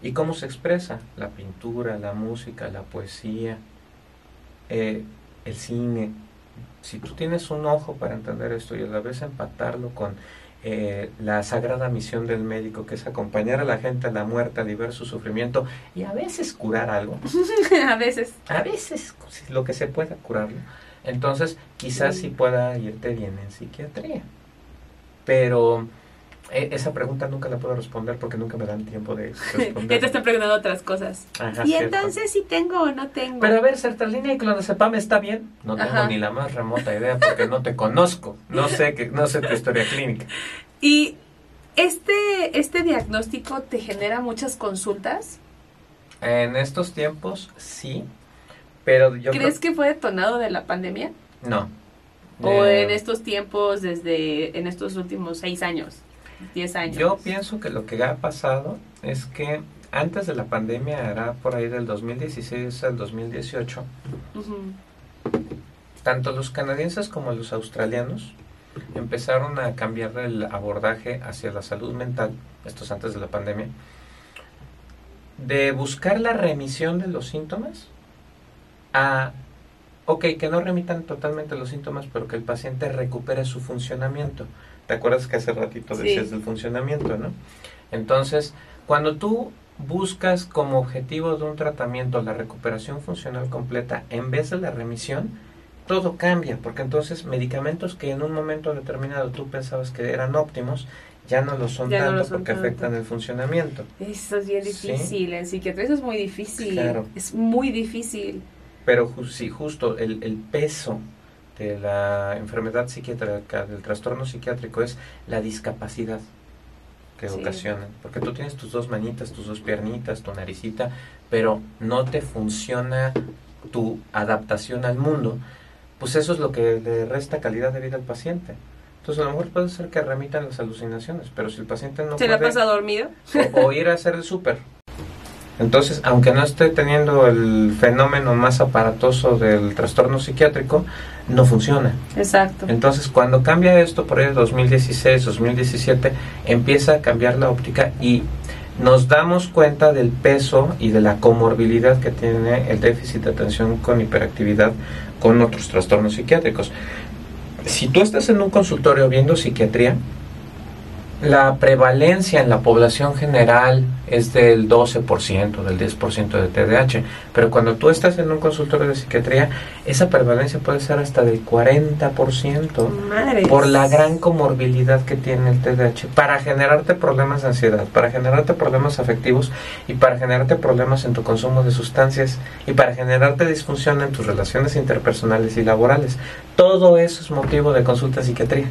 y cómo se expresa la pintura, la música, la poesía, eh, el cine. Si tú tienes un ojo para entender esto y a la vez empatarlo con eh, la sagrada misión del médico, que es acompañar a la gente a la muerte, aliviar su sufrimiento y a veces curar algo, a veces. a veces lo que se pueda curarlo, entonces quizás sí pueda irte bien en psiquiatría. Pero esa pregunta nunca la puedo responder porque nunca me dan tiempo de responder. ya te están preguntando otras cosas. Ajá, y cierto. entonces si tengo o no tengo. Pero a ver, sertralina y clonazepam está bien. No tengo Ajá. ni la más remota idea porque no te conozco. No sé que no sé tu historia clínica. Y este, este diagnóstico te genera muchas consultas. En estos tiempos sí, pero yo ¿Crees que fue detonado de la pandemia? creo no. ¿O Eh, en estos tiempos, desde en estos últimos seis años, años? Yo pienso que lo que ha pasado es que antes de la pandemia, era por ahí del 2016 al 2018, Ujú. tanto los canadienses como los australianos empezaron a cambiar el abordaje hacia la salud mental, esto es antes de la pandemia, de buscar la remisión de los síntomas a, ok, que no remitan totalmente los síntomas, pero que el paciente recupere su funcionamiento. ¿Te acuerdas que hace ratito Sí. decías del funcionamiento, no? Entonces, cuando tú buscas como objetivo de un tratamiento la recuperación funcional completa en vez de la remisión, todo cambia, porque entonces medicamentos que en un momento determinado tú pensabas que eran óptimos, ya no lo son Ya no tanto lo son porque tanto. afectan el funcionamiento. Eso es bien Sí. difícil. En psiquiatría eso es muy difícil. Claro. Es muy difícil. Pero sí, justo el, el peso de la enfermedad psiquiátrica, del trastorno psiquiátrico, es la discapacidad que Sí. ocasionan. Porque tú tienes tus dos manitas, tus dos piernitas, tu naricita, pero no te funciona tu adaptación al mundo. Pues eso es lo que le resta calidad de vida al paciente. Entonces a lo mejor puede ser que remitan las alucinaciones, pero si el paciente no ¿Se la puede pasa dormido? o, o ir a hacer el súper. Entonces, aunque no esté teniendo el fenómeno más aparatoso del trastorno psiquiátrico, no funciona. Exacto. Entonces, cuando cambia esto, por ahí 2016, 2017, empieza a cambiar la óptica y nos damos cuenta del peso y de la comorbilidad que tiene el déficit de atención con hiperactividad con otros trastornos psiquiátricos. Si tú estás en un consultorio viendo psiquiatría, la prevalencia en la población general es del 12%, del 10% de TDAH, pero cuando tú estás en un consultorio de psiquiatría, esa prevalencia puede ser hasta del 40% Madres. por la gran comorbilidad que tiene el TDAH, para generarte problemas de ansiedad, para generarte problemas afectivos y para generarte problemas en tu consumo de sustancias y para generarte disfunción en tus relaciones interpersonales y laborales. Todo eso es motivo de consulta de psiquiatría.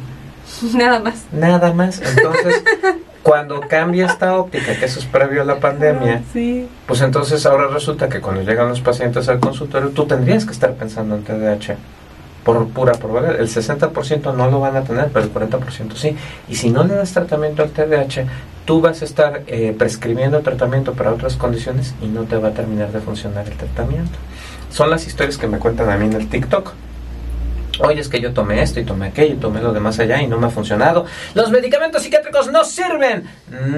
Nada más. Nada más. Entonces, cuando cambia esta óptica, que eso es previo a la pandemia, Sí. pues entonces ahora resulta que cuando llegan los pacientes al consultorio, tú tendrías que estar pensando en TDAH. Por pura probabilidad. El 60% no lo van a tener, pero el 40% sí. Y si no le das tratamiento al TDAH, tú vas a estar eh, prescribiendo tratamiento para otras condiciones y no te va a terminar de funcionar el tratamiento. Son las historias que me cuentan a mí en el TikTok. Oye, es que yo tomé esto y tomé aquello y tomé lo demás allá y no me ha funcionado. Los medicamentos psiquiátricos no sirven.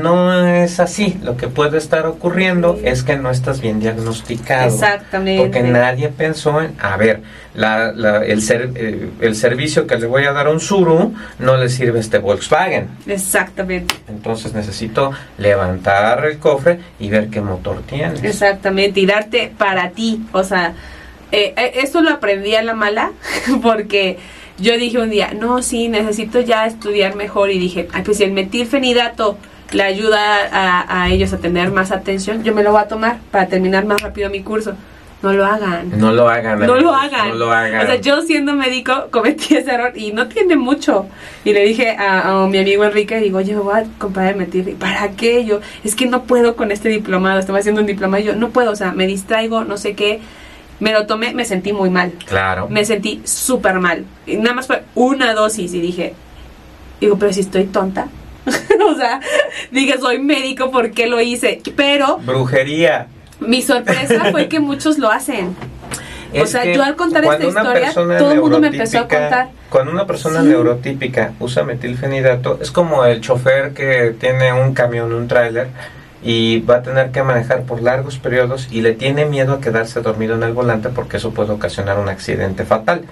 No es así. Lo que puede estar ocurriendo es que no estás bien diagnosticado. Exactamente. Porque nadie pensó en, a ver, la- la- el, ser- eh, el servicio que le voy a dar a un Suru no le sirve a este Volkswagen. Exactamente. Entonces necesito levantar el cofre y ver qué motor tiene. Exactamente. Y darte para ti. O sea, eh, eh, esto lo aprendí a la mala porque yo dije un día, no, sí, necesito ya estudiar mejor. Y dije, ay, pues si el metilfenidato le ayuda a, a ellos a tener más atención, yo me lo voy a tomar para terminar más rápido mi curso. No lo hagan. No lo hagan. No lo hagan. No lo hagan. O sea, yo siendo médico cometí ese error y no tiene mucho. Y le dije a, a mi amigo Enrique, digo, me voy a comprar el metil. ¿Y ¿Para qué? Yo, es que no puedo con este diplomado. Estaba haciendo un diplomado y yo, no puedo, o sea, me distraigo, no sé qué. Me lo tomé, me sentí muy mal. Claro. Me sentí súper mal. Y nada más fue una dosis y dije, digo, pero si estoy tonta. o sea, dije, soy médico, ¿por qué lo hice? Pero Brujería. mi sorpresa fue que muchos lo hacen. O sea, yo al contar esta historia, todo el mundo me empezó a contar. Cuando una persona Sí. neurotípica usa metilfenidato, es como el chofer que tiene un camión, un tráiler, y va a tener que manejar por largos periodos y le tiene miedo a quedarse dormido en el volante porque eso puede ocasionar un accidente fatal.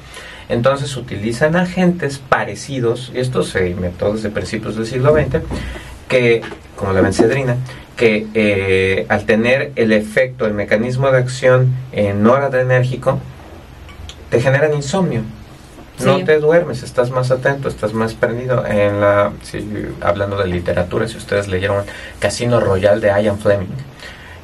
Entonces utilizan agentes parecidos, y esto se inventó desde principios del siglo XX, que, como la bencedrina, que eh, al tener el efecto, el mecanismo de acción eh, noradrenérgico, te generan insomnio. No te duermes, estás más atento, estás más prendido. En la, si- hablando de literatura, si ustedes leyeron Casino Royale de Ian Fleming,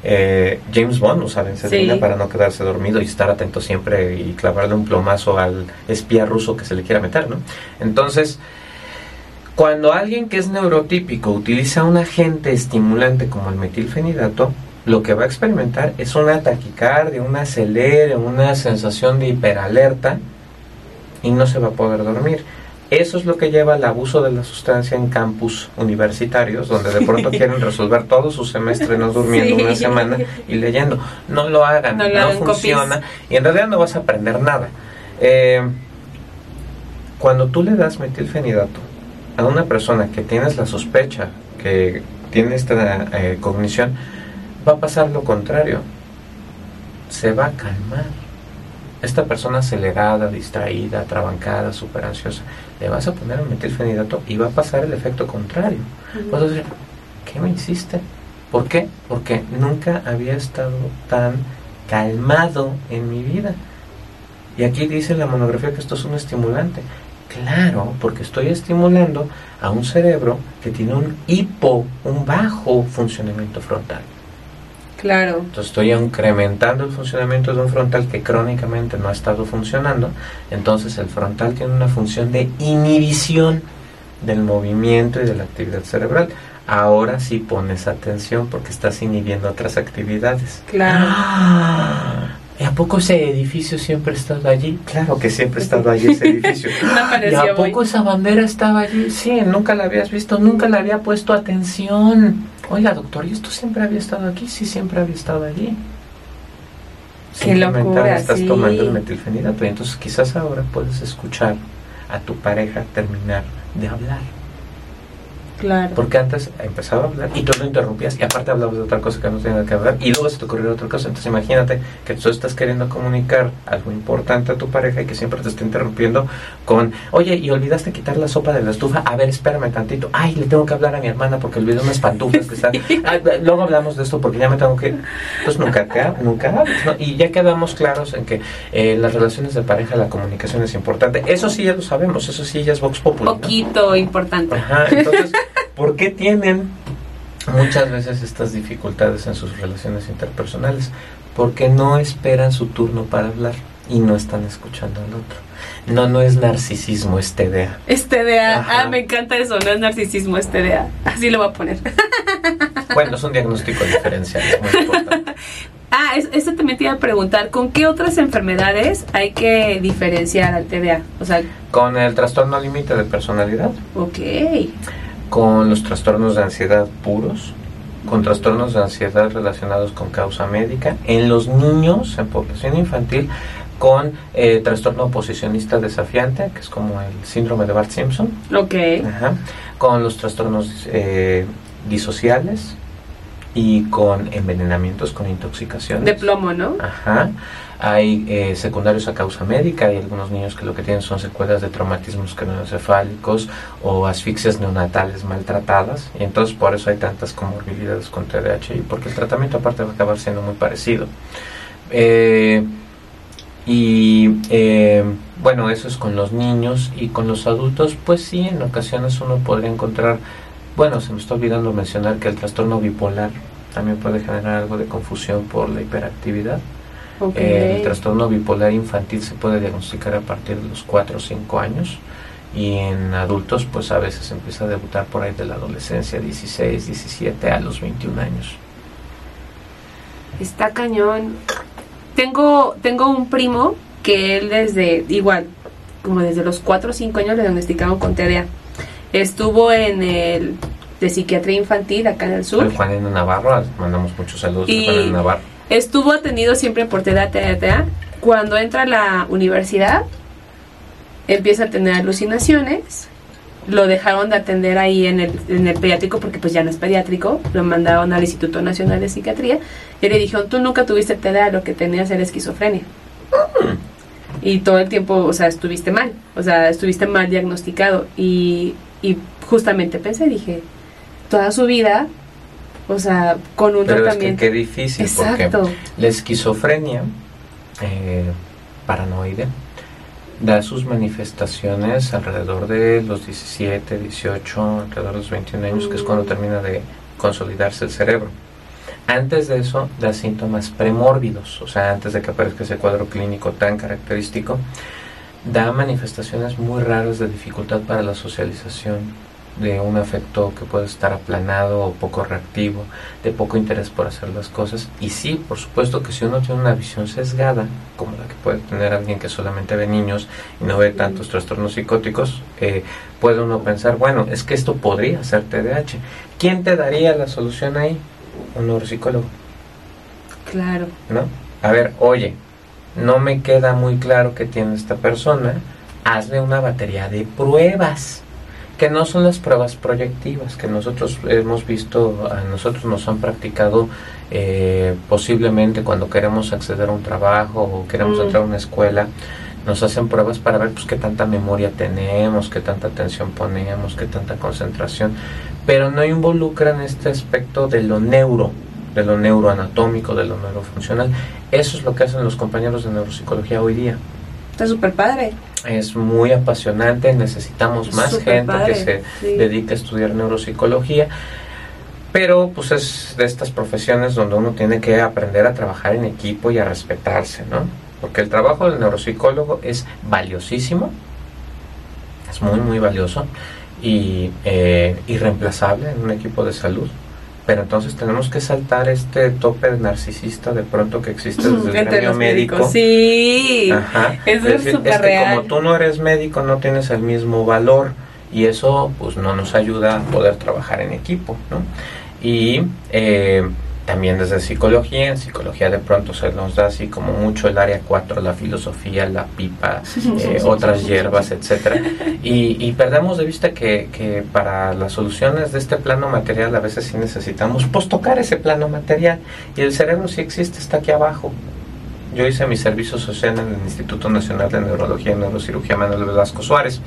eh, James Bond usa bencedrina Sí. para no quedarse dormido y estar atento siempre y clavarle un plomazo al espía ruso que se le quiera meter, ¿no? Entonces, cuando alguien que es neurotípico utiliza un agente estimulante como el metilfenidato, lo que va a experimentar es una taquicardia, un acelere, una sensación de hiperalerta y no se va a poder dormir. Eso es lo que lleva al abuso de la sustancia en campus universitarios, donde de pronto quieren resolver todo su semestre no durmiendo Sí. una semana y leyendo. No lo hagan, No lo funciona y en realidad no vas a aprender nada. Eh, cuando tú le das metilfenidato a una persona que tienes la sospecha que tiene esta eh, cognición, va a pasar lo contrario. Se va a calmar. Esta persona acelerada, distraída, trabancada, súper ansiosa, le vas a poner un metilfenidato y va a pasar el efecto contrario. Vas a decir, ¿qué me hiciste? ¿Por qué? Porque nunca había estado tan calmado en mi vida. Y aquí dice la monografía que esto es un estimulante. Claro, porque estoy estimulando a un cerebro que tiene un hipo, un bajo funcionamiento frontal. Claro. Entonces estoy incrementando el funcionamiento de un frontal que crónicamente no ha estado funcionando. Entonces el frontal tiene una función de inhibición del movimiento y de la actividad cerebral. Ahora sí pones atención porque estás inhibiendo otras actividades. Claro. ¡Ah! ¿Y a poco ese edificio siempre ha estado allí? Claro que siempre ha estado allí ese edificio. No ¿Y a poco hoy. esa bandera estaba allí? Sí, nunca la habías visto, nunca le había puesto atención. Oiga, doctor, ¿y esto siempre había estado aquí? Sí, siempre había estado allí. Qué locura, estás sí. tomando el metilfenidato. Y entonces quizás ahora puedes escuchar a tu pareja terminar de hablar. Claro. Porque antes empezaba a hablar y tú lo interrumpías y aparte hablabas de otra cosa que no tenía que hablar y luego se te ocurrió otra cosa. Entonces imagínate que tú estás queriendo comunicar algo importante a tu pareja y que siempre te está interrumpiendo con, oye, y olvidaste quitar la sopa de la estufa. A ver, espérame tantito. Ay, le tengo que hablar a mi hermana porque olvidé unas pantuflas que están... Ay, luego hablamos de esto porque ya me tengo que... Entonces nunca, nunca hables, ¿no? Y ya quedamos claros en que eh, las relaciones de pareja, la comunicación es importante. Eso sí ya lo sabemos, eso sí ya es Vox Populi. ¿no? Poquito importante. Ajá, entonces, ¿por qué tienen muchas veces estas dificultades en sus relaciones interpersonales? Porque no esperan su turno para hablar y no están escuchando al otro. No, no es narcisismo, es TDA. Es TDA. Ajá. Ah, me encanta eso, no es narcisismo, es TDA. Así lo voy a poner. Bueno, es un diagnóstico diferencial, es muy importante. Ah, es- también te iba a preguntar, ¿con qué otras enfermedades hay que diferenciar al TDA? O sea, Con el trastorno límite de personalidad, ok. Con los trastornos de ansiedad puros, con trastornos de ansiedad relacionados con causa médica, en los niños, en población infantil, con eh, trastorno oposicionista desafiante, que es como el síndrome de Bart Simpson, Ok. Ajá. con los trastornos eh, disociales y con envenenamientos, con intoxicaciones. De plomo, ¿no? Ajá. Hay eh, secundarios a causa médica, hay algunos niños que lo que tienen son secuelas de traumatismos craneoencefálicos o asfixias neonatales maltratadas, y entonces por eso hay tantas comorbilidades con TDAH, porque el tratamiento aparte va a acabar siendo muy parecido. Eh, y eh, bueno, eso es con los niños y con los adultos, pues sí, en ocasiones uno podría encontrar, bueno, se me está olvidando mencionar que el trastorno bipolar también puede generar algo de confusión por la hiperactividad. Ok. El trastorno bipolar infantil se puede diagnosticar a partir de los 4 o 5 años y en adultos pues a veces empieza a debutar por ahí de la adolescencia, 16, 17 a los 21 años. Está cañón. Tengo, tengo un primo que él desde, igual, como desde los 4 o 5 años le diagnosticaron con TDA. Estuvo en el de psiquiatría infantil acá en el sur. Soy Juanina Navarro, mandamos muchos saludos Y- a Navarro. Estuvo atendido siempre por TDA, TDA. Cuando entra a la universidad, empieza a tener alucinaciones. Lo dejaron de atender ahí en el, en el pediátrico porque pues ya no es pediátrico. Lo mandaron al Instituto Nacional de Psiquiatría. Y le dijeron, tú nunca tuviste TDA, lo que tenías era esquizofrenia. Y todo el tiempo, o sea, estuviste mal. O sea, estuviste mal diagnosticado. Y, y justamente pensé, dije, toda su vida, o sea, con un Pero es que qué difícil Exacto. porque la esquizofrenia eh, paranoide da sus manifestaciones alrededor de los 17, 18, alrededor de los 21 años, que es cuando Mm. termina de consolidarse el cerebro. Antes de eso da síntomas premórbidos, o sea, antes de que aparezca ese cuadro clínico tan característico, da manifestaciones muy raras de dificultad para la socialización, de un afecto que puede estar aplanado o poco reactivo, de poco interés por hacer las cosas. Y sí, por supuesto que si uno tiene una visión sesgada, como la que puede tener alguien que solamente ve niños y no ve tantos trastornos psicóticos, eh, puede uno pensar, bueno, es que esto podría ser TDAH. ¿Quién te daría la solución ahí? Un neuropsicólogo. Claro. ¿no? A ver, oye, no me queda muy claro que tiene esta persona, hazle una batería de pruebas, que no son las pruebas proyectivas, que nosotros hemos visto, a nosotros nos han practicado eh, posiblemente cuando queremos acceder a un trabajo o queremos Mm. entrar a una escuela, nos hacen pruebas para ver pues qué tanta memoria tenemos, qué tanta atención ponemos, qué tanta concentración, pero no involucran este aspecto de lo neuro, de lo neuroanatómico, de lo neurofuncional. Eso es lo que hacen los compañeros de neuropsicología hoy día. Está súper padre. Es muy apasionante, necesitamos más gente padre, que se sí. dedique a estudiar neuropsicología, pero pues es de estas profesiones donde uno tiene que aprender a trabajar en equipo y a respetarse, ¿no? Porque el trabajo del neuropsicólogo es valiosísimo, es muy, muy valioso y eh, irreemplazable en un equipo de salud. Pero entonces tenemos que saltar este tope narcisista de pronto que existe desde el Entre gremio los médico. médicos. Sí. Ajá. Eso Es decir, es que como tú no eres médico, no tienes el mismo valor y eso pues no nos ayuda a poder trabajar en equipo, ¿no? y eh, también desde psicología, en psicología de pronto se nos da así como mucho el área 4, la filosofía, la pipa, eh, otras hierbas, etcétera. Y, y, perdemos de vista que, que, para las soluciones de este plano material a veces sí necesitamos pues tocar ese plano material. Y el cerebro sí existe, está aquí abajo. Yo hice mi servicio social en el Instituto Nacional de Neurología y Neurocirugía Manuel Velasco Suárez.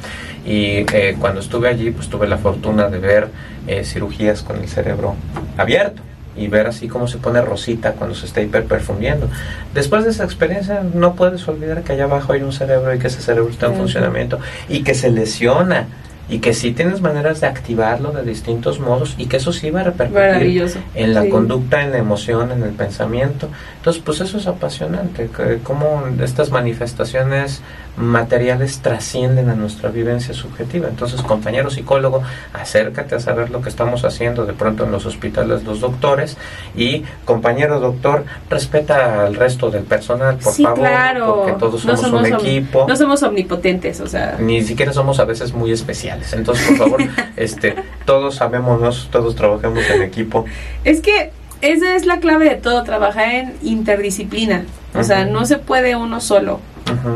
Y eh, cuando estuve allí pues tuve la fortuna de ver eh, cirugías con el cerebro abierto y ver así cómo se pone rosita cuando se está hiperperfundiendo. Después de esa experiencia no puedes olvidar que allá abajo hay un cerebro y que ese cerebro está en funcionamiento y que se lesiona y que sí tienes maneras de activarlo de distintos modos y que eso sí va a repercutir en la conducta, en la emoción, en el pensamiento. Entonces, pues eso es apasionante, cómo estas manifestaciones materiales trascienden a nuestra vivencia subjetiva. Entonces, compañero psicólogo, acércate a saber lo que estamos haciendo de pronto en los hospitales los doctores y compañero doctor, respeta al resto del personal, por favor, claro. porque todos somos, un equipo. No somos omnipotentes, o sea, ni siquiera somos a veces muy especiales. Entonces, por favor, este, todos sabemos, todos trabajamos en equipo. Es que esa es la clave de todo, trabajar en interdisciplina. O sea, no se puede uno solo.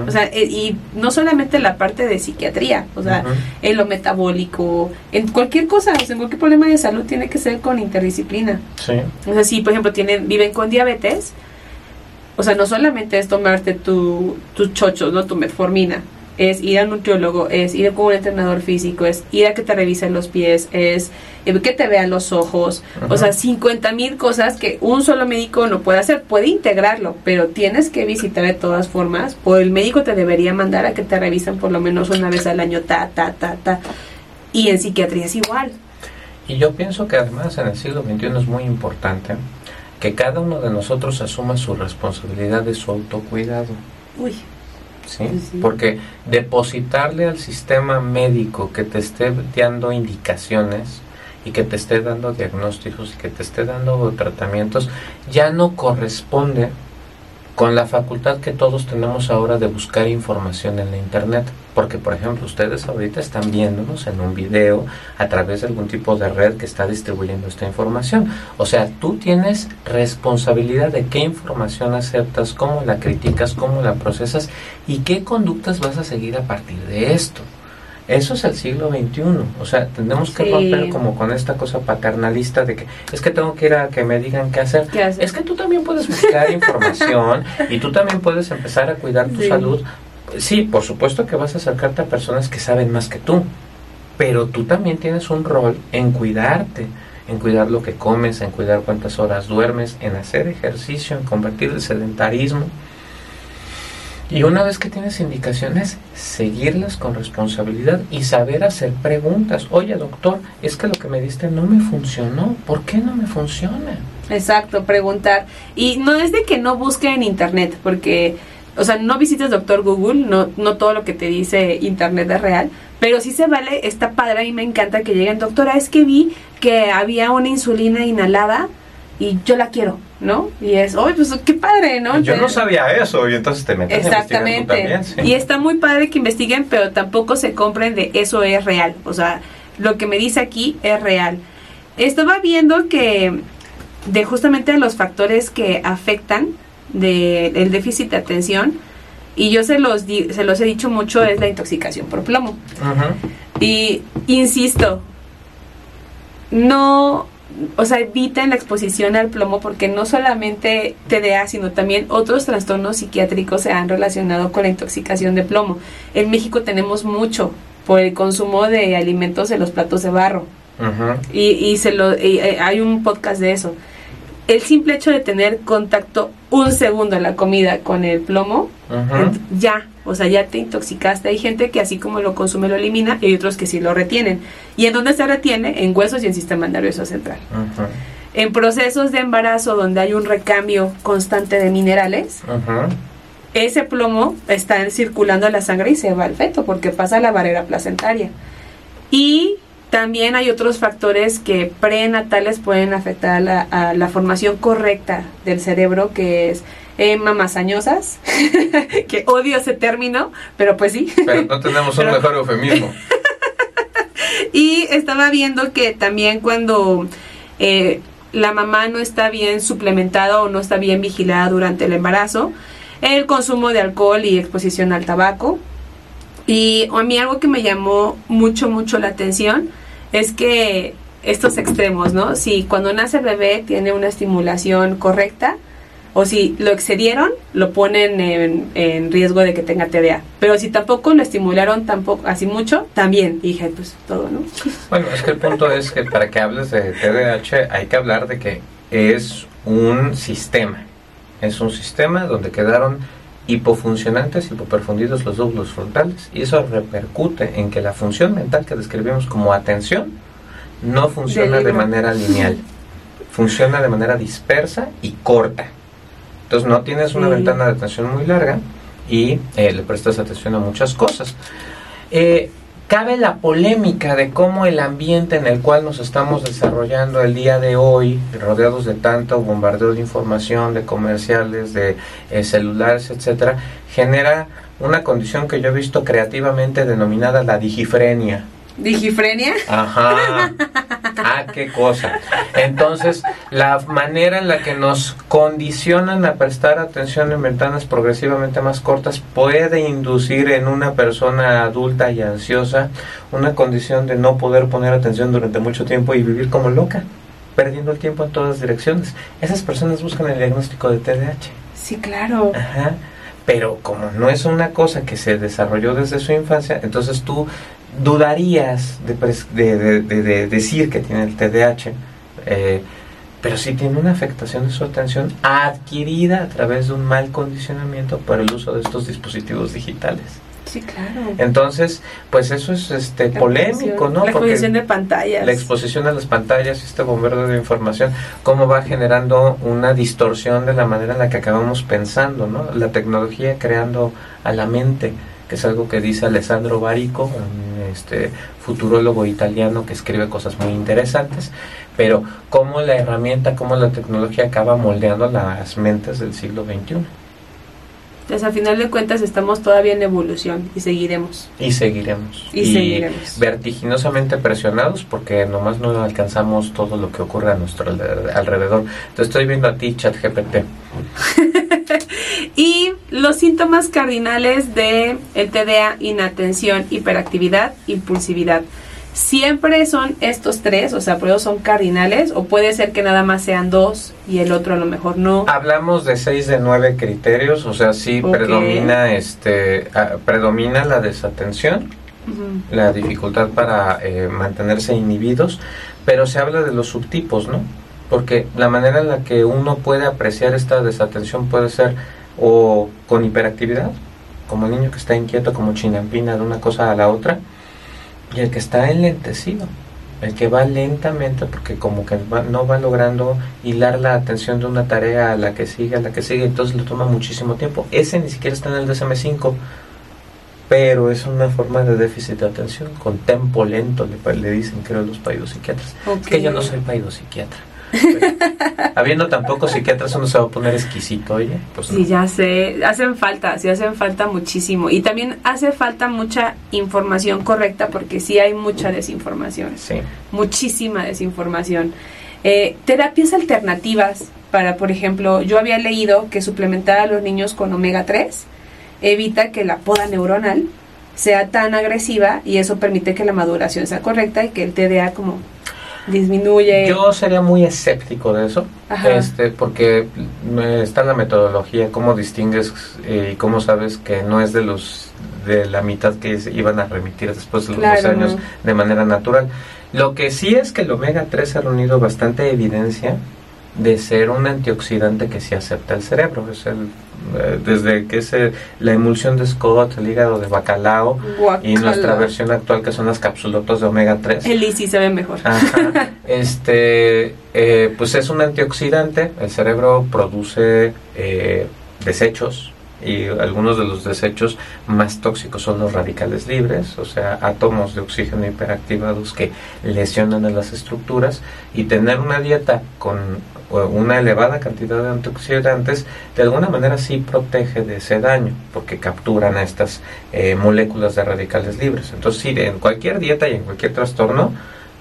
O sea, e, y no solamente la parte de psiquiatría, o sea, en lo metabólico, en cualquier cosa, o sea, en cualquier problema de salud tiene que ser con interdisciplina. Sí. O sea, si por ejemplo tienen, viven con diabetes, o sea, no solamente es tomarte tu, tus chochos, ¿no? Tu metformina, es ir al nutriólogo, es ir con un entrenador físico, es ir a que te revisen los pies, es eh, que te vean los ojos, o sea, 50 mil cosas que un solo médico no puede hacer, puede integrarlo, pero tienes que visitar de todas formas, o el médico te debería mandar a que te revisen por lo menos una vez al año, ta, ta, ta, ta, y en psiquiatría es igual. Y yo pienso que además en el siglo XXI es muy importante que cada uno de nosotros asuma su responsabilidad de su autocuidado. Uy. ¿Sí? Porque depositarle al sistema médico que te esté dando indicaciones y que te esté dando diagnósticos y que te esté dando tratamientos ya no corresponde con la facultad que todos tenemos ahora de buscar información en la internet. Porque, por ejemplo, ustedes ahorita están viéndonos en un video a través de algún tipo de red que está distribuyendo esta información. O sea, tú tienes responsabilidad de qué información aceptas, cómo la criticas, cómo la procesas y qué conductas vas a seguir a partir de esto. Eso es el siglo XXI. O sea, tenemos que romper como con esta cosa paternalista de que es que tengo que ir a que me digan qué hacer. Es que tú también puedes buscar información y tú también puedes empezar a cuidar tu salud. Sí, por supuesto que vas a acercarte a personas que saben más que tú, pero tú también tienes un rol en cuidarte, en cuidar lo que comes, en cuidar cuántas horas duermes, en hacer ejercicio, en convertir el sedentarismo y una vez que tienes indicaciones, seguirlas con responsabilidad y saber hacer preguntas. Oye, doctor, es que lo que me diste no me funcionó. ¿Por qué no me funciona? Exacto, preguntar. Y no es de que no busque en internet, porque, o sea, no visites doctor Google, no, no todo lo que te dice internet es real, pero sí se vale, está padre, y me encanta que lleguen, doctora, es que vi que había una insulina inhalada y yo la quiero, ¿no? Y es, oye, pues qué padre, ¿no? Yo no sabía eso y entonces te metes Exactamente. A también, sí. Y está muy padre que investiguen, pero tampoco se compren de eso es real. O sea, lo que me dice aquí es real. Estaba viendo que de justamente los factores que afectan del déficit de atención, y yo se los, se los he dicho mucho, es la intoxicación por plomo. Y insisto, no o sea, eviten la exposición al plomo porque no solamente TDA, sino también otros trastornos psiquiátricos se han relacionado con la intoxicación de plomo. En México tenemos mucho por el consumo de alimentos en los platos de barro. y, y, se lo, eh, hay un podcast de eso. El simple hecho de tener contacto un segundo en la comida con el plomo, ya, o sea, ya te intoxicaste. Hay gente que así como lo consume lo elimina y hay otros que sí lo retienen. ¿Y en dónde se retiene? En huesos y en sistema nervioso central. En procesos de embarazo donde hay un recambio constante de minerales, ese plomo está circulando en la sangre y se va al feto porque pasa la barrera placentaria. Y también hay otros factores que prenatales pueden afectar a la formación correcta del cerebro, que es eh, mamasañosas, que odio ese término, pero pues sí. Pero no tenemos un mejor eufemismo. y estaba viendo que también cuando eh, la mamá no está bien suplementada o no está bien vigilada durante el embarazo, el consumo de alcohol y exposición al tabaco. Y a mí algo que me llamó mucho, mucho la atención es que estos extremos, ¿no? Si cuando nace el bebé tiene una estimulación correcta, o si lo excedieron, lo ponen en, riesgo de que tenga TDA. Pero si tampoco lo estimularon tampoco así mucho, también dije, pues todo, ¿no? Bueno, es que el punto es que para que hables de TDAH hay que hablar de que es un sistema. Es un sistema donde quedaron hipofuncionantes, hipoperfundidos los lóbulos frontales y eso repercute en que la función mental que describimos como atención no funciona de manera lineal, funciona de manera dispersa y corta. Entonces no tienes una ventana de atención muy larga y eh, le prestas atención a muchas cosas. Eh, cabe la polémica de cómo el ambiente en el cual nos estamos desarrollando el día de hoy, rodeados de tanto bombardeo de información, de comerciales, de eh, celulares, etcétera, genera una condición que yo he visto creativamente denominada la digifrenia. ¿Digifrenia? Ajá. Ah, qué cosa. Entonces, la manera en la que nos condicionan a prestar atención en ventanas progresivamente más cortas puede inducir en una persona adulta y ansiosa una condición de no poder poner atención durante mucho tiempo y vivir como loca, perdiendo el tiempo en todas direcciones. Esas personas buscan el diagnóstico de TDAH. Sí, claro. Ajá pero como no es una cosa que se desarrolló desde su infancia, entonces tú dudarías de, de, decir que tiene el TDAH, eh, pero sí tiene una afectación de su atención adquirida a través de un mal condicionamiento por el uso de estos dispositivos digitales. Sí, claro. Entonces, pues eso es este polémico, ¿no? La exposición de pantallas. La exposición a las pantallas, este bombardeo de información, cómo va generando una distorsión de la manera en la que acabamos pensando, ¿no? La tecnología creando a la mente, que es algo que dice Alessandro Barico, este futurólogo italiano que escribe cosas muy interesantes, pero cómo la herramienta, cómo la tecnología acaba moldeando las mentes del siglo XXI. Entonces, al final de cuentas, estamos todavía en evolución y seguiremos. Y seguiremos. Y, seguiremos. Vertiginosamente presionados porque nomás no alcanzamos todo lo que ocurre a nuestro alrededor. Te estoy viendo a ti, ChatGPT. y los síntomas cardinales de el TDA, inatención, hiperactividad, impulsividad siempre son estos tres, o sea, pero son cardinales, o puede ser que nada más sean dos y el otro a lo mejor no. Hablamos de seis de nueve criterios, o sea, sí predomina este, ah, predomina la desatención, la dificultad para eh, mantenerse inhibidos, pero se habla de los subtipos, ¿no? Porque la manera en la que uno puede apreciar esta desatención puede ser o con hiperactividad, como niño que está inquieto como chinampina de una cosa a la otra, y el que está enlentecido, el que va lentamente porque como que no va logrando hilar la atención de una tarea a la que sigue, a la que sigue, entonces le toma muchísimo tiempo. Ese ni siquiera está en el DSM-5, pero es una forma de déficit de atención, con tempo lento, le, dicen creo los psiquiatras. Es que yo no soy psiquiatra. Habiendo tampoco psiquiatras uno se va a poner exquisito, oye. Pues Sí, ya sé, hacen falta, sí hacen falta muchísimo. Y también hace falta mucha información correcta porque sí hay mucha desinformación. Sí. Muchísima desinformación. Eh, terapias alternativas para, por ejemplo, yo había leído que suplementar a los niños con omega 3 evita que la poda neuronal sea tan agresiva y eso permite que la maduración sea correcta y que el TDA como disminuye. Yo sería muy escéptico de eso, este, porque está la metodología, cómo distingues eh, y cómo sabes que no es de los de la mitad que iban a remitir después de los dos años de manera natural. Lo que sí es que el omega 3 ha reunido bastante evidencia de ser un antioxidante que sí acepta el cerebro. Es el, desde que es la emulsión de Scott, el hígado de bacalao y nuestra versión actual que son las capsulotas de omega 3. El ICI se ve mejor. este, eh, pues es un antioxidante. El cerebro produce eh, desechos y algunos de los desechos más tóxicos son los radicales libres, o sea, átomos de oxígeno hiperactivados que lesionan a las estructuras y tener una dieta con una elevada cantidad de antioxidantes, de alguna manera sí protege de ese daño, porque capturan a estas eh, moléculas de radicales libres. Entonces, sí, en cualquier dieta y en cualquier trastorno,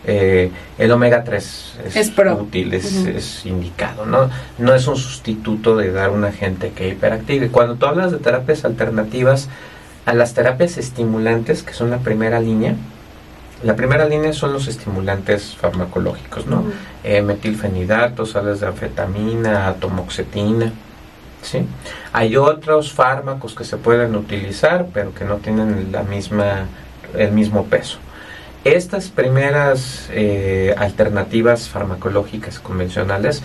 eh, el omega 3 es, útil, es indicado, ¿no? No es un sustituto de dar un agente que hiperactive. Cuando tú hablas de terapias alternativas a las terapias estimulantes, que son la primera línea, la primera línea son los estimulantes farmacológicos, ¿no? Ujú. eh, metilfenidato, sales de anfetamina, atomoxetina. ¿sí? Hay otros fármacos que se pueden utilizar, pero que no tienen la misma, el mismo peso. Estas primeras eh, alternativas farmacológicas convencionales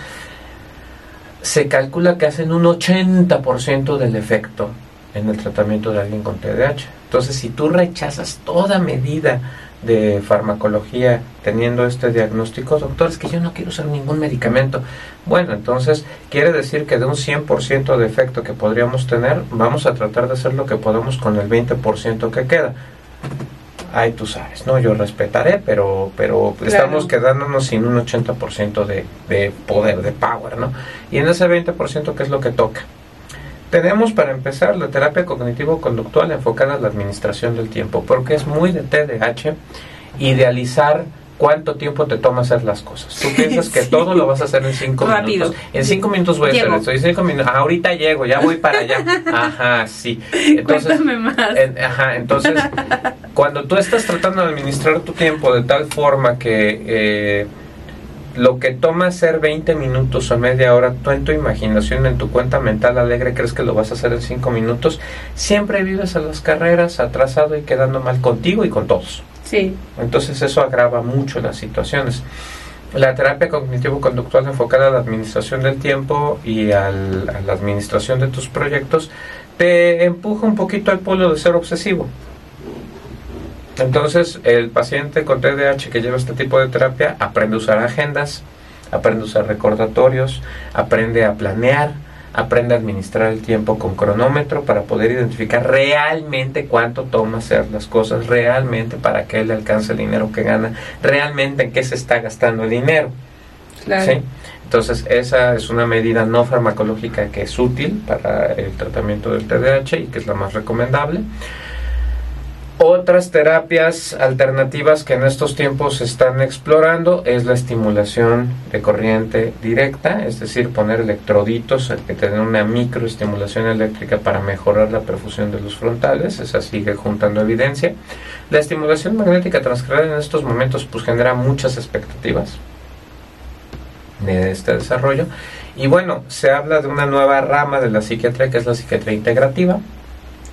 se calcula que hacen un 80% del efecto en el tratamiento de alguien con TDAH. Entonces, si tú rechazas toda medida de farmacología teniendo este diagnóstico, doctor, es que yo no quiero usar ningún medicamento. Bueno, entonces quiere decir que de un 100% de efecto que podríamos tener, vamos a tratar de hacer lo que podamos con el 20% que queda. Ahí tú sabes, ¿no? Yo respetaré, pero, pero Claro. estamos quedándonos sin un 80% de, de poder, de power, ¿no? Y en ese 20%, ¿qué es lo que toca? Tenemos para empezar la terapia cognitivo-conductual enfocada en la administración del tiempo, porque es muy de TDAH idealizar cuánto tiempo te toma hacer las cosas. Tú piensas que Sí. todo lo vas a hacer en cinco Rápido. minutos. En cinco minutos voy a hacer esto. En cinco minutos, ahorita llego, ya voy para allá. Ajá, sí. Entonces, Cuéntame más. en- ajá, entonces, cuando tú estás tratando de administrar tu tiempo de tal forma que eh, lo que toma hacer 20 minutos o media hora, tú en tu imaginación, en tu cuenta mental alegre, crees que lo vas a hacer en 5 minutos, siempre vives a las carreras atrasado y quedando mal contigo y con todos. Sí. Entonces eso agrava mucho las situaciones. La terapia cognitivo-conductual enfocada a la administración del tiempo y al- a la administración de tus proyectos te empuja un poquito al polo de ser obsesivo. Entonces el paciente con TDAH que lleva este tipo de terapia aprende a usar agendas, aprende a usar recordatorios, aprende a planear, aprende a administrar el tiempo con cronómetro para poder identificar realmente cuánto toma hacer las cosas, realmente para que le alcance el dinero que gana, realmente en qué se está gastando el dinero. Claro. ¿sí? Entonces, esa es una medida no farmacológica que es útil para el tratamiento del TDAH y que es la más recomendable. Otras terapias alternativas que en estos tiempos se están explorando es la estimulación de corriente directa, es decir, poner electroditos que tener una microestimulación eléctrica para mejorar la perfusión de los frontales, esa sigue juntando evidencia. La estimulación magnética transcranial en estos momentos pues genera muchas expectativas de este desarrollo. Y bueno, se habla de una nueva rama de la psiquiatría que es la psiquiatría integrativa.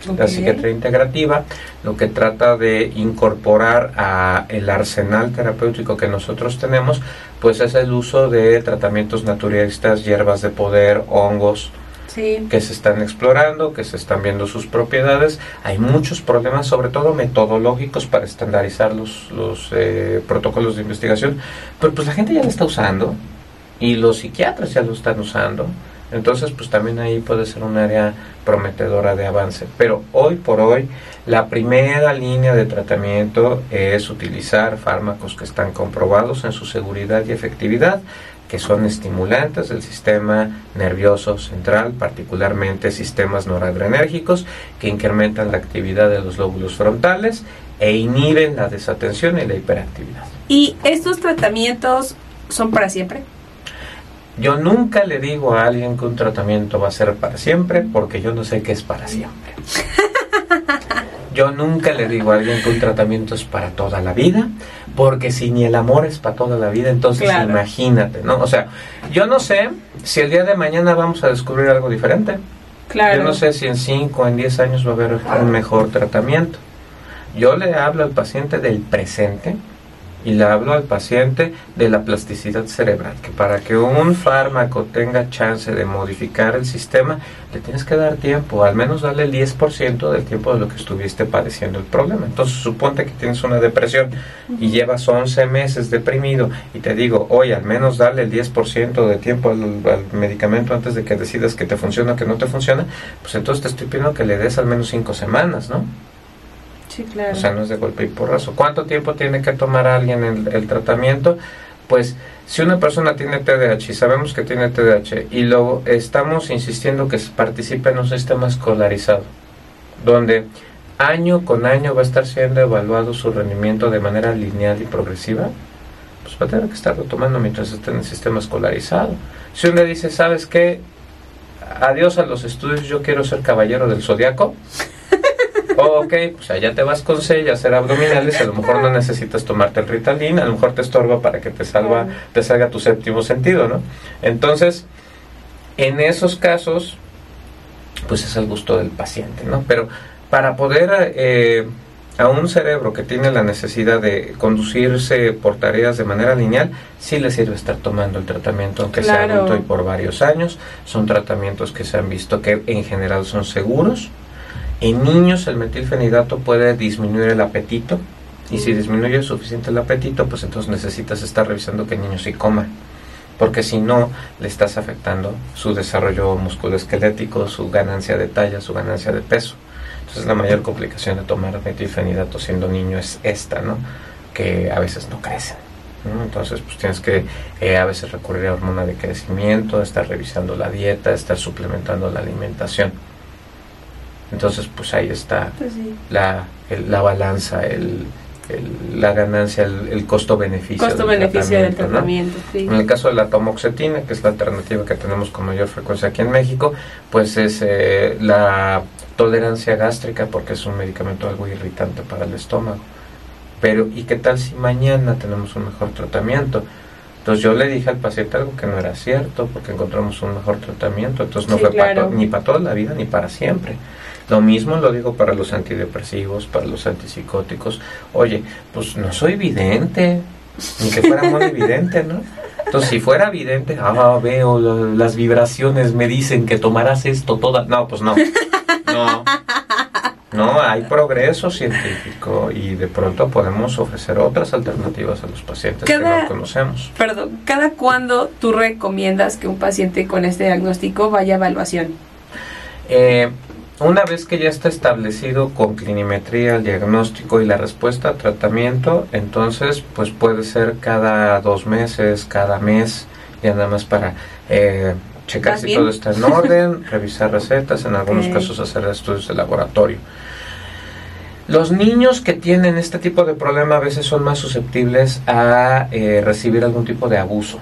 La Ok. psiquiatría integrativa lo que trata de incorporar a el arsenal terapéutico que nosotros tenemos, pues es el uso de tratamientos naturalistas, hierbas de poder, hongos, Sí. que se están explorando, que se están viendo sus propiedades. Hay muchos problemas, sobre todo metodológicos, para estandarizar los, los eh, protocolos de investigación, pero pues la gente ya lo está usando y los psiquiatras ya lo están usando. Entonces, pues también ahí puede ser un área prometedora de avance. Pero hoy por hoy, la primera línea de tratamiento es utilizar fármacos que están comprobados en su seguridad y efectividad, que son estimulantes del sistema nervioso central, particularmente sistemas noradrenérgicos, que incrementan la actividad de los lóbulos frontales e inhiben la desatención y la hiperactividad. ¿Y estos tratamientos son para siempre? Yo nunca le digo a alguien que un tratamiento va a ser para siempre porque yo no sé qué es para siempre. Yo nunca le digo a alguien que un tratamiento es para toda la vida, porque si ni el amor es para toda la vida, entonces Claro. imagínate, ¿no? O sea, yo no sé si el día de mañana vamos a descubrir algo diferente. Claro. Yo no sé si en 5 o en 10 años va a haber un mejor tratamiento. Yo le hablo al paciente del presente y le hablo al paciente de la plasticidad cerebral, que para que un fármaco tenga chance de modificar el sistema, le tienes que dar tiempo, al menos darle el 10% del tiempo de lo que estuviste padeciendo el problema. Entonces, suponte que tienes una depresión y llevas 11 meses deprimido y te digo, oye, al menos darle el 10% de tiempo al, al medicamento antes de que decidas que te funciona o que no te funciona, pues entonces te estoy pidiendo que le des al menos 5 semanas, ¿no? Sí, claro. O sea, no es de golpe y porrazo. ¿Cuánto tiempo tiene que tomar alguien el, el tratamiento? Pues si una persona tiene TDAH y sabemos que tiene TDAH y luego estamos insistiendo que participe en un sistema escolarizado, donde año con año va a estar siendo evaluado su rendimiento de manera lineal y progresiva, pues va a tener que estarlo tomando mientras esté en el sistema escolarizado. Si uno dice, ¿sabes qué? Adiós a los estudios, yo quiero ser caballero del zodiaco. Ok, pues allá te vas con C a hacer abdominales, a lo mejor no necesitas tomarte el Ritalin, a lo mejor te estorba para que te salva, te salga tu séptimo sentido, ¿no? Entonces, en esos casos, pues es el gusto del paciente, ¿no? Pero para poder eh, a un cerebro que tiene la necesidad de conducirse por tareas de manera lineal, sí le sirve estar tomando el tratamiento, aunque sea adulto y por varios años. Son tratamientos que se han visto que en general son seguros. En niños el metilfenidato puede disminuir el apetito y si disminuye suficiente el apetito, pues entonces necesitas estar revisando que el niño sí coma porque si no le estás afectando su desarrollo musculoesquelético, su ganancia de talla, su ganancia de peso. Entonces la mayor complicación de tomar metilfenidato siendo niño es esta, ¿no? Que a veces no crecen. Entonces pues tienes que eh, a veces recurrir a hormona de crecimiento, estar revisando la dieta, estar suplementando la alimentación. Entonces pues ahí está pues la, la balanza, el, la ganancia, el, costo-beneficio. Costo-beneficio del tratamiento. En el caso de la tomoxetina, que es la alternativa que tenemos con mayor frecuencia aquí en México, pues es eh, la tolerancia gástrica, porque es un medicamento algo irritante para el estómago. Pero, ¿y qué tal si mañana tenemos un mejor tratamiento? Entonces yo le dije al paciente algo que no era cierto, porque encontramos un mejor tratamiento. Entonces no fue ni para toda la vida ni para siempre. Lo mismo lo digo para los antidepresivos, para los antipsicóticos. Oye, pues no soy vidente, ni que fuera muy evidente, ¿no? Entonces, si fuera evidente, ah, veo las vibraciones, me dicen que tomarás esto toda. No, pues no. No. No, hay progreso científico y de pronto podemos ofrecer otras alternativas a los pacientes que no conocemos. Perdón, ¿cada cuándo tú recomiendas que un paciente con este diagnóstico vaya a evaluación? Eh, una vez que ya está establecido con clinimetría el diagnóstico y la respuesta a tratamiento, entonces pues puede ser cada dos meses, cada mes, ya nada más para eh, checar si todo está en orden, revisar recetas, en algunos casos hacer estudios de laboratorio. Los niños que tienen este tipo de problema a veces son más susceptibles a eh, recibir algún tipo de abuso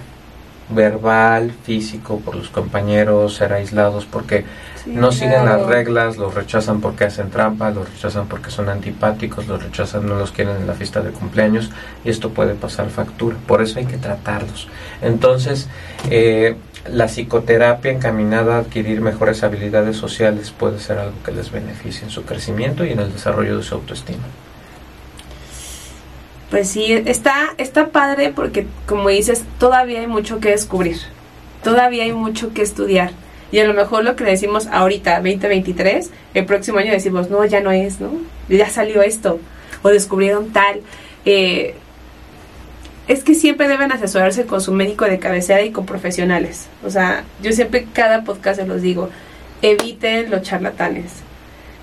verbal, físico, por los compañeros, ser aislados porque no siguen las reglas, los rechazan porque hacen trampa, los rechazan porque son antipáticos, los rechazan, no los quieren en la fiesta de cumpleaños y esto puede pasar factura. Por eso hay que tratarlos. Entonces, eh, la psicoterapia encaminada a adquirir mejores habilidades sociales puede ser algo que les beneficie en su crecimiento y en el desarrollo de su autoestima. Pues sí, está, está padre porque, como dices, todavía hay mucho que descubrir, todavía hay mucho que estudiar. Y a lo mejor lo que decimos ahorita, 2023, el próximo año decimos, no, ya no es, ¿no? Ya salió esto, o descubrieron tal. Eh, es que siempre deben asesorarse con su médico de cabecera y con profesionales. O sea, yo siempre cada podcast se los digo, eviten los charlatanes.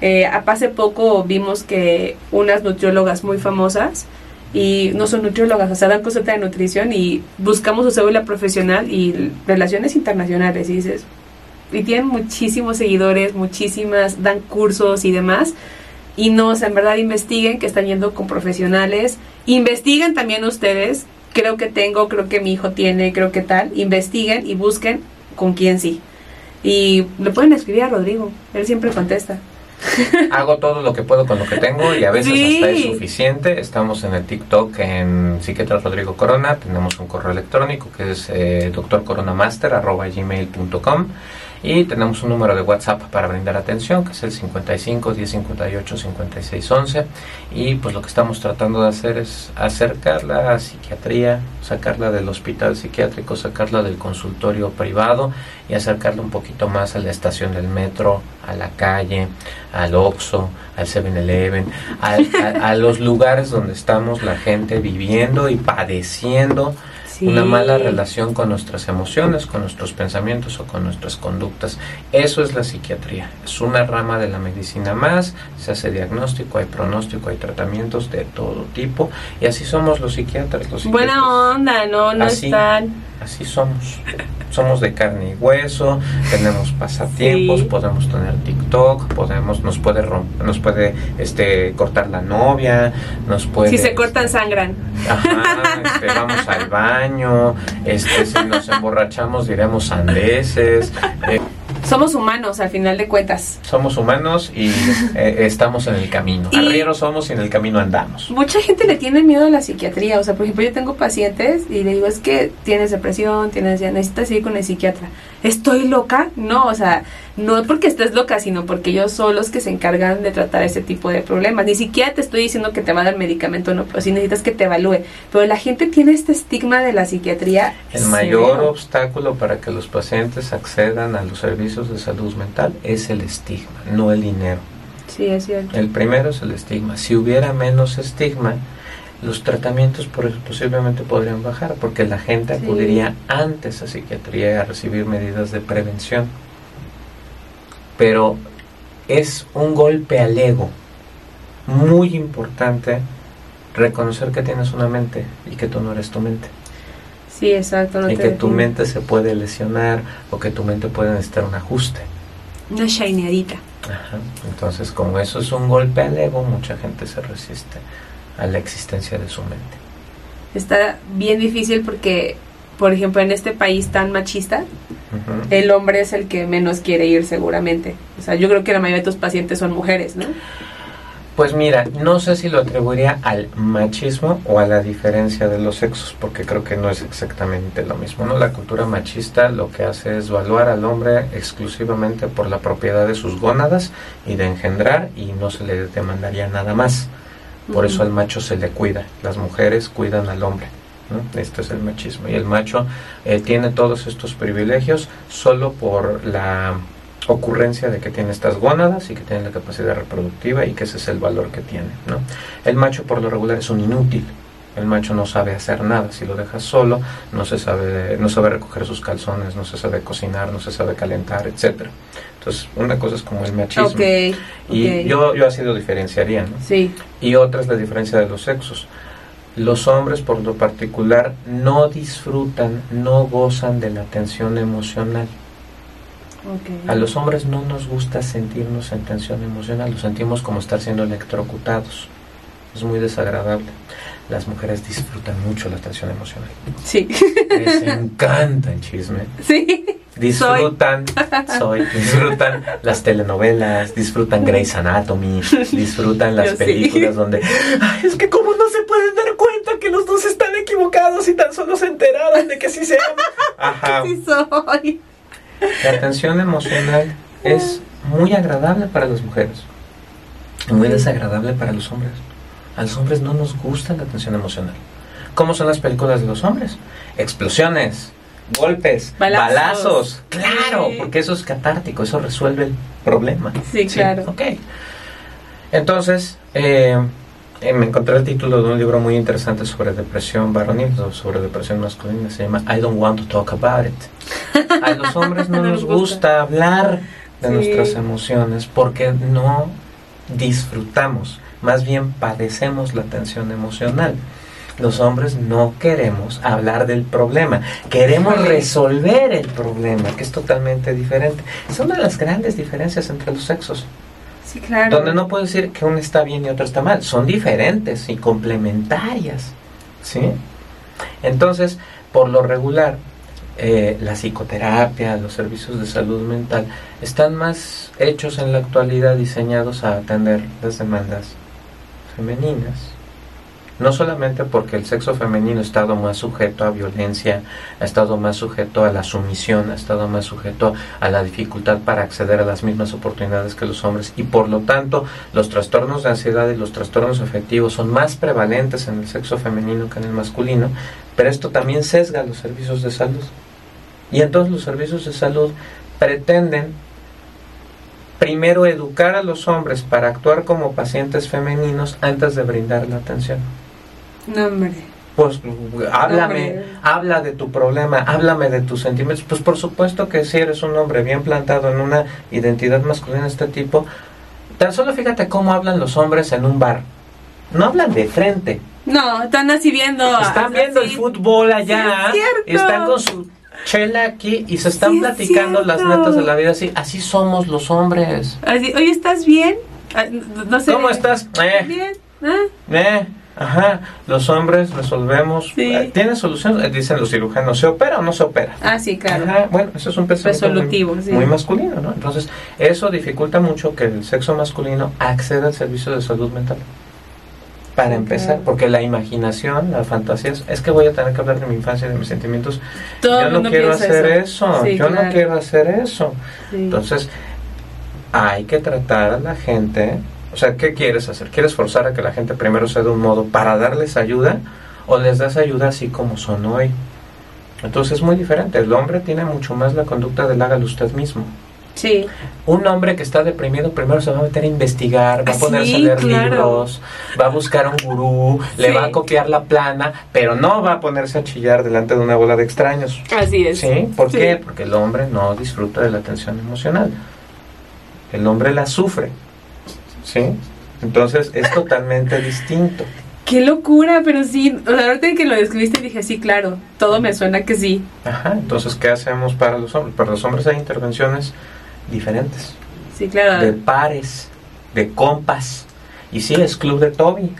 Eh, hace poco vimos que unas nutriólogas muy famosas y no son nutriólogas, o sea, dan consulta de nutrición y buscamos su cédula profesional y relaciones internacionales y dices, y tienen muchísimos seguidores, muchísimas, dan cursos y demás. Y no, o sea, en verdad investiguen que están yendo con profesionales. Investiguen también ustedes. Creo que tengo, creo que mi hijo tiene, creo que tal. Investiguen y busquen con quién sí. Y le pueden escribir a Rodrigo. Él siempre contesta. Hago todo lo que puedo con lo que tengo y a veces hasta es suficiente. Estamos en el TikTok en Psiquiatra Rodrigo Corona. Tenemos un correo electrónico que es eh, doctorcoronamaster.gmail.com y tenemos un número de WhatsApp para brindar atención, que es el 55 1058 56 11. Y pues lo que estamos tratando de hacer es acercarla a psiquiatría, sacarla del hospital psiquiátrico, sacarla del consultorio privado y acercarla un poquito más a la estación del metro, a la calle, al Oxxo, al 7-Eleven, a, a los lugares donde estamos la gente viviendo y padeciendo una mala relación con nuestras emociones, con nuestros pensamientos o con nuestras conductas. Eso es la psiquiatría. Es una rama de la medicina más, se hace diagnóstico, hay pronóstico, hay tratamientos de todo tipo y así somos los psiquiatras. Los Buena onda, no, no están. Así somos. Somos de carne y hueso, tenemos pasatiempos, podemos tener TikTok, podemos, nos puede romper, nos puede este cortar la novia, nos puede. Si se cortan sangran. Ajá, este, vamos al baño, este, si nos emborrachamos diremos sandeces. Eh, somos humanos al final de cuentas. Somos humanos y eh, estamos en el camino. Arrieros somos y en el camino andamos. Mucha gente le tiene miedo a la psiquiatría. O sea, por ejemplo, yo tengo pacientes y le digo, es que tienes depresión, tienes, necesitas ir con el psiquiatra. ¿Estoy loca? No, o sea, no porque estés loca, sino porque ellos son los que se encargan de tratar ese tipo de problemas. Ni siquiera te estoy diciendo que te va a dar medicamento, no, pero sí necesitas que te evalúe. Pero la gente tiene este estigma de la psiquiatría. El mayor obstáculo para que los pacientes accedan a los servicios de salud mental es el estigma, no el dinero. Sí, es cierto. El primero es el estigma. Si hubiera menos estigma, los tratamientos posiblemente podrían bajar porque la gente acudiría antes a psiquiatría a recibir medidas de prevención. Pero es un golpe al ego muy importante reconocer que tienes una mente y que tú no eres tu mente. Sí, exacto. y que tu mente se puede lesionar o que tu mente puede necesitar un ajuste. Una shineadita. Ajá. Entonces, como eso es un golpe al ego, mucha gente se resiste a la existencia de su mente. Está bien difícil porque, por ejemplo, en este país tan machista, el hombre es el que menos quiere ir seguramente. O sea, yo creo que la mayoría de tus pacientes son mujeres, ¿no? Pues mira, no sé si lo atribuiría al machismo o a la diferencia de los sexos, porque creo que no es exactamente lo mismo, ¿no? La cultura machista lo que hace es evaluar al hombre exclusivamente por la propiedad de sus gónadas y de engendrar y no se le demandaría nada más. Por eso al macho se le cuida, las mujeres cuidan al hombre. ¿No? Este es el machismo. Y el macho eh, tiene todos estos privilegios solo por la ocurrencia de que tiene estas gónadas y que tiene la capacidad reproductiva y que ese es el valor que tiene. ¿no? El macho por lo regular es un inútil. El macho no sabe hacer nada. Si lo dejas solo, no se sabe, no sabe recoger sus calzones, no se sabe cocinar, no se sabe calentar, etcétera. Entonces, una cosa es como el machismo. y Yo, yo así lo diferenciaría, ¿no? Sí. Y otra es la diferencia de los sexos. Los hombres, por lo particular, no disfrutan, no gozan de la tensión emocional. A los hombres no nos gusta sentirnos en tensión emocional, lo sentimos como estar siendo electrocutados. Es muy desagradable. Las mujeres disfrutan mucho la tensión emocional. Sí. Les encanta el chisme. Sí disfrutan, soy. disfrutan las telenovelas, disfrutan Grey's Anatomy, disfrutan las películas donde es que como no se pueden que los dos están equivocados y tan solo se enteraron de que sí se aman. Ajá. Sí soy. La tensión emocional es muy agradable para las mujeres, muy desagradable para los hombres. A los hombres no nos gusta la tensión emocional. ¿Cómo son las películas de los hombres? Explosiones, golpes, balazos. Claro, porque eso es catártico, eso resuelve el problema. Sí, claro. Ok. Entonces, eh, eh, me encontré el título de un libro muy interesante sobre depresión varonil, sobre depresión masculina. Se llama I Don't Want to Talk About It. A los hombres no, nos gusta. hablar de nuestras emociones porque no disfrutamos, más bien padecemos la tensión emocional los hombres no queremos hablar del problema, queremos resolver el problema, que es totalmente diferente. Es una de las grandes diferencias entre los sexos. Sí, claro. Donde no puedo decir que uno está bien y otro está mal, son diferentes y complementarias. ¿Sí? Entonces, por lo regular, eh, la psicoterapia, los servicios de salud mental están más hechos en la actualidad diseñados a atender las demandas femeninas no solamente porque el sexo femenino ha estado más sujeto a violencia, ha estado más sujeto a la sumisión, ha estado más sujeto a la dificultad para acceder a las mismas oportunidades que los hombres y por lo tanto los trastornos de ansiedad y los trastornos afectivos son más prevalentes en el sexo femenino que en el masculino, pero esto también sesga los servicios de salud. Y entonces los servicios de salud pretenden primero educar a los hombres para actuar como pacientes femeninos antes de brindar la atención. No, hombre. Pues háblame, habla de tu problema, háblame de tus sentimientos. Pues por supuesto que si eres un hombre bien plantado en una identidad masculina de este tipo, tan solo fíjate cómo hablan los hombres en un bar. No hablan de frente. No, están así viendo. Están viendo el fútbol allá. están con su chela aquí y se están platicando las netas de la vida así. Así somos los hombres. Así, oye, ¿estás bien? Ah, no sé. ¿Cómo estás? Eh. Bien. ¿Ah? Eh. Ajá, los hombres resolvemos. Eh, ¿Tiene solución? Eh, dicen los cirujanos, ¿se opera o no se opera? Ah, sí, claro. bueno, eso es un pensamiento muy, masculino, ¿no? Entonces, eso dificulta mucho que el sexo masculino acceda al servicio de salud mental. Para empezar, porque la imaginación, la fantasía, es que voy a tener que hablar de mi infancia, de mis sentimientos. yo no quiero hacer eso, yo no quiero hacer eso. Entonces, hay que tratar a la gente o sea, ¿qué quieres hacer? ¿Quieres forzar a que la gente primero sea de un modo para darles ayuda o les das ayuda así como son hoy? Entonces es muy diferente. El hombre tiene mucho más la conducta del hágalo usted mismo. Sí. Un hombre que está deprimido primero se va a meter a investigar, va a ponerse a leer libros, va a buscar un gurú, le va a copiar la plana, pero no va a ponerse a chillar delante de una bola de extraños. Así es. ¿Sí? ¿Por qué? Porque el hombre no disfruta de la atención emocional. El hombre la sufre. ¿Sí? Entonces es totalmente distinto. Qué locura, pero sí, o sea, ahorita que lo describiste dije, sí, claro, todo me suena que sí. Ajá, entonces, ¿qué hacemos para los hombres? Para los hombres hay intervenciones diferentes. Sí, claro. De pares, de compas. Y sí, es Club de Toby.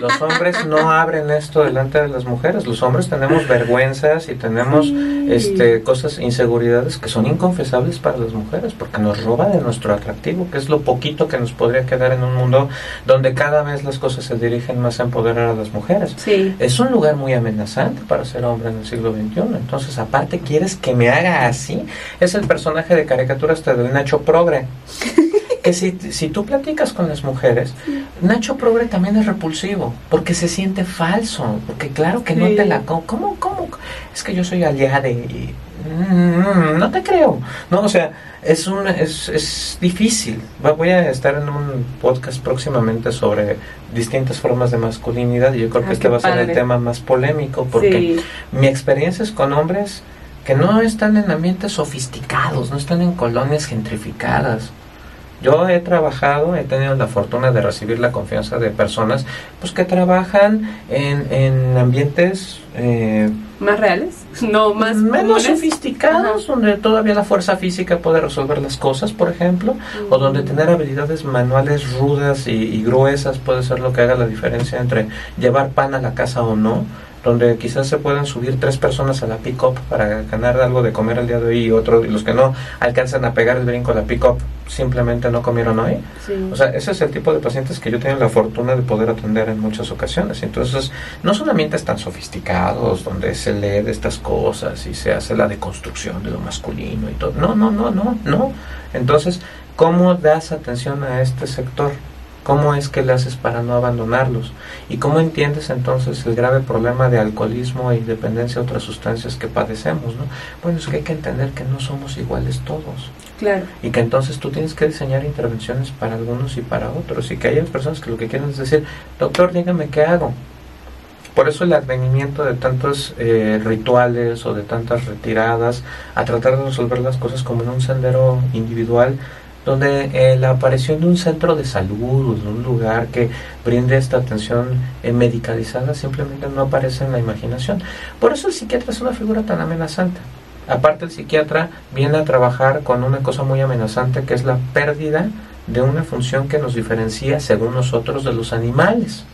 Los hombres no abren esto delante de las mujeres. Los hombres tenemos vergüenzas y tenemos este, cosas, inseguridades que son inconfesables para las mujeres porque nos roba de nuestro atractivo, que es lo poquito que nos podría quedar en un mundo donde cada vez las cosas se dirigen más a empoderar a las mujeres. Es un lugar muy amenazante para ser hombre en el siglo XXI. Entonces, aparte, ¿quieres que me haga así? Es el personaje de caricatura hasta del Nacho Progre. que si, si tú platicas con las mujeres, Nacho Progre también es repulsivo, porque se siente falso, porque claro que no te la... ¿Cómo, cómo? Es que yo soy aliada y... Mm, no te creo. No, o sea, es, un, es, es difícil. Voy a estar en un podcast próximamente sobre distintas formas de masculinidad y yo creo que ah, este va a ser el tema más polémico, porque mi experiencia es con hombres que no están en ambientes sofisticados, no están en colonias gentrificadas yo he trabajado, he tenido la fortuna de recibir la confianza de personas pues que trabajan en, en ambientes eh, más reales, no más menos sofisticados, donde todavía la fuerza física puede resolver las cosas, por ejemplo, o donde tener habilidades manuales rudas y, y gruesas puede ser lo que haga la diferencia entre llevar pan a la casa o no donde quizás se puedan subir tres personas a la pick-up para ganar algo de comer al día de hoy y otros, y los que no alcanzan a pegar el brinco a la pick-up simplemente no comieron hoy. O sea, ese es el tipo de pacientes que yo tengo la fortuna de poder atender en muchas ocasiones. Entonces, no solamente están sofisticados, donde se lee de estas cosas y se hace la deconstrucción de lo masculino y todo. No, no, no, no, no. Entonces, ¿cómo das atención a este sector? ¿Cómo es que le haces para no abandonarlos? ¿Y cómo entiendes entonces el grave problema de alcoholismo y dependencia a otras sustancias que padecemos? ¿no? Bueno, es que hay que entender que no somos iguales todos. Claro. Y que entonces tú tienes que diseñar intervenciones para algunos y para otros. Y que hay personas que lo que quieren es decir, doctor, dígame qué hago. Por eso el advenimiento de tantos eh, rituales o de tantas retiradas a tratar de resolver las cosas como en un sendero individual donde eh, la aparición de un centro de salud, de un lugar que brinde esta atención eh, medicalizada, simplemente no aparece en la imaginación. Por eso el psiquiatra es una figura tan amenazante. Aparte el psiquiatra viene a trabajar con una cosa muy amenazante que es la pérdida de una función que nos diferencia según nosotros de los animales.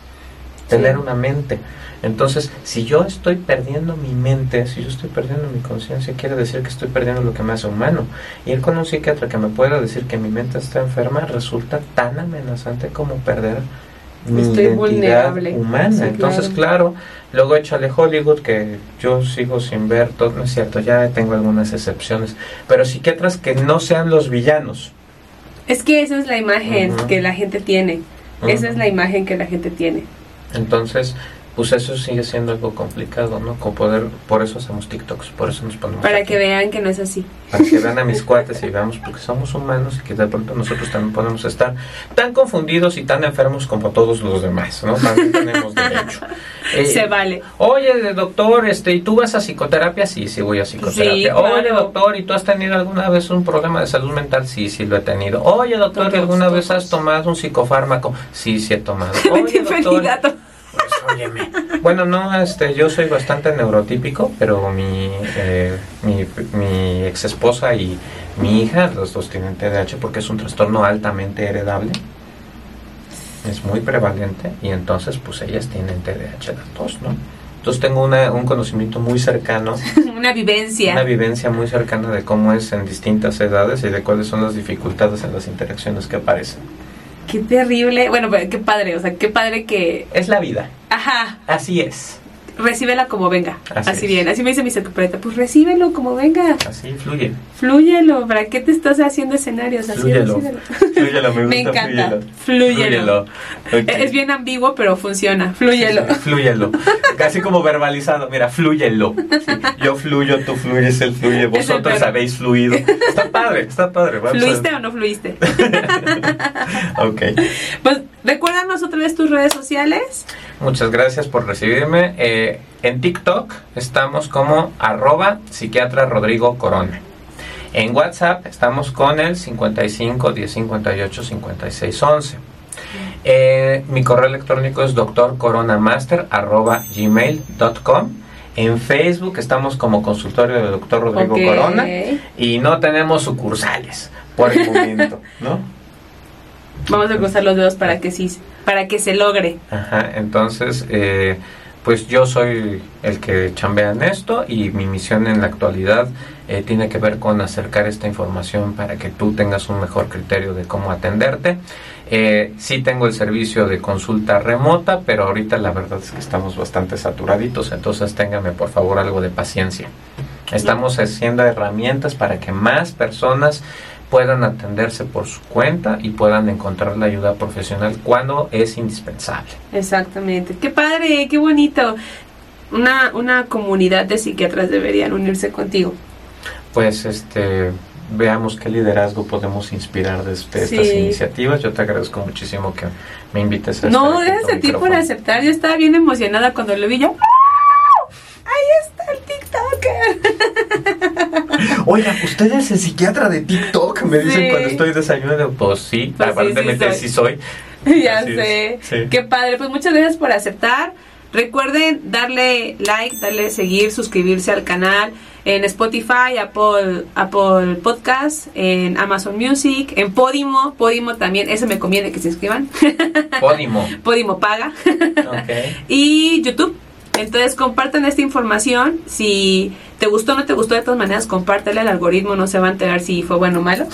Tener una mente. Entonces, si yo estoy perdiendo mi mente, si yo estoy perdiendo mi conciencia, quiere decir que estoy perdiendo lo que me hace humano. Y Ir con un psiquiatra que me pueda decir que mi mente está enferma resulta tan amenazante como perder mi identidad humana. Entonces, claro. luego échale Hollywood, que yo sigo sin ver, todo no es cierto, ya tengo algunas excepciones, pero psiquiatras que no sean los villanos. Es que esa es la imagen que la gente tiene. Esa es la imagen que la gente tiene. Entonces, pues eso sigue siendo algo complicado, ¿no? Con poder, por eso hacemos TikToks, por eso nos ponemos. Para aquí. que vean que no es así. Para que vean a mis cuates y veamos, porque somos humanos y que de pronto nosotros también podemos estar tan confundidos y tan enfermos como todos los demás, ¿no? También tenemos derecho. Eh, Se vale. Oye, doctor, este, ¿y tú vas a psicoterapia? Sí, sí voy a psicoterapia. Sí, claro. Oye, doctor, ¿y tú has tenido alguna vez un problema de salud mental? Sí, sí lo he tenido. Oye, doctor, ¿y Todos, alguna vez has tomado un psicofármaco? Sí, sí he tomado. Oye, doctor. Pues, óyeme. Bueno, no, este, yo soy bastante neurotípico, pero mi, eh, mi, mi ex esposa y mi hija, los dos tienen TDAH porque es un trastorno altamente heredable. Es muy prevalente y entonces pues ellas tienen TDAH las dos, ¿no? Entonces tengo una, un conocimiento muy cercano, Una vivencia. una vivencia muy cercana de cómo es en distintas edades y de cuáles son las dificultades en las interacciones que aparecen. Qué terrible. Bueno, pero qué padre. O sea, qué padre que. Es la vida, Ajá. así es, Recíbela como venga. Así bien. Así me dice mi secretaria. Pues recíbelo como venga. así fluye. Flúyelo. ¿Para qué te estás haciendo escenarios? Así Flúyelo. Flúyelo, me, Me gusta, encanta. flúyelo. Flúyelo. Ok. Es bien ambiguo, pero funciona. Flúyelo. Sí, flúyelo. Casi como verbalizado. Mira, flúyelo. Sí, Yo fluyo, tú fluyes, él fluye. Vosotros habéis fluido. Está padre, está padre. Vamos a- ¿Fluiste o no fluiste? Ok. Pues recuérdanos otra vez tus redes sociales. Muchas gracias por recibirme. Eh, en TikTok estamos como arroba psiquiatra Rodrigo Corona. En WhatsApp estamos con el 55 10 58 56 11. Eh, mi correo electrónico es doctorcoronamaster arroba gmail.com. En Facebook estamos como consultorio de doctor Rodrigo. Corona y no tenemos sucursales por el momento, ¿no? Vamos a cruzar los dedos para que sí, para que se logre. Ajá, entonces, eh, pues yo soy el que chambea en esto y mi misión en la actualidad eh, tiene que ver con acercar esta información para que tú tengas un mejor criterio de cómo atenderte. Eh, sí tengo el servicio de consulta remota, pero ahorita la verdad es que estamos bastante saturaditos, entonces téngame por favor algo de paciencia. Estamos haciendo herramientas para que más personas puedan atenderse por su cuenta y puedan encontrar la ayuda profesional cuando es indispensable. Exactamente. Qué padre, qué bonito. Una, una comunidad de psiquiatras deberían unirse contigo. Pues este veamos qué liderazgo podemos inspirar desde Sí. estas iniciativas. Yo te agradezco muchísimo que me invites a No, gracias a ti por aceptar. Yo estaba bien emocionada cuando lo vi yo. ¡ah! Ahí está el TikToker. Oiga, ¿usted es el psiquiatra de TikTok? Me dicen Sí. cuando estoy desayunando. Pues sí, Pues aparentemente sí sí soy. ya Así sé. sí. Qué padre. Pues muchas gracias por aceptar. Recuerden darle like, darle seguir, suscribirse al canal en Spotify, Apple, Apple Podcast, en Amazon Music, en Podimo. Podimo también, eso me conviene que se inscriban. Pónimo. Podimo paga. Ok. y YouTube. Entonces compartan esta información. Si te gustó o no te gustó, de todas maneras, compártela. El algoritmo no se va a enterar si fue bueno o malo.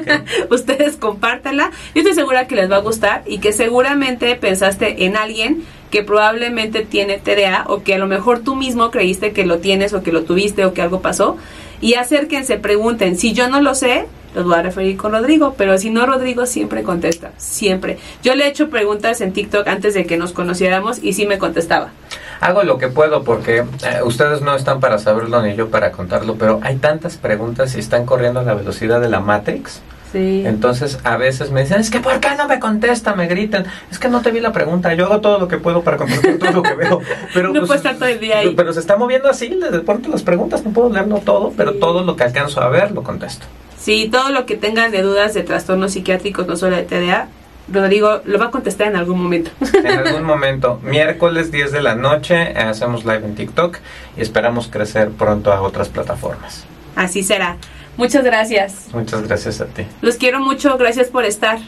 Ustedes compártela. Yo estoy segura que les va a gustar y que seguramente pensaste en alguien que probablemente tiene TDA o que a lo mejor tú mismo creíste que lo tienes o que lo tuviste o que algo pasó. Y acérquense, pregunten. Si yo no lo sé, los voy a referir con Rodrigo, pero si no, Rodrigo siempre contesta, siempre. Yo le he hecho preguntas en TikTok antes de que nos conociéramos y sí me contestaba. Hago lo que puedo porque eh, ustedes no están para saberlo ni yo para contarlo, pero hay tantas preguntas y están corriendo a la velocidad de la Matrix. Sí. Entonces a veces me dicen, es que ¿por qué no me contesta? Me gritan, es que no te vi la pregunta, yo hago todo lo que puedo para contestar todo lo que veo. Pero, No pues, puedo estar todo el día ahí. Pero se está moviendo así, de pronto las preguntas, no puedo leerlo todo, pero todo lo que alcanzo a ver lo contesto. Sí, todo lo que tengan de dudas de trastornos psiquiátricos, no solo de TDA, Rodrigo lo va a contestar en algún momento. En algún momento, miércoles 10 de la noche, eh, hacemos live en TikTok y esperamos crecer pronto a otras plataformas. Así será. Muchas gracias. Muchas gracias a ti. Los quiero mucho. Gracias por estar.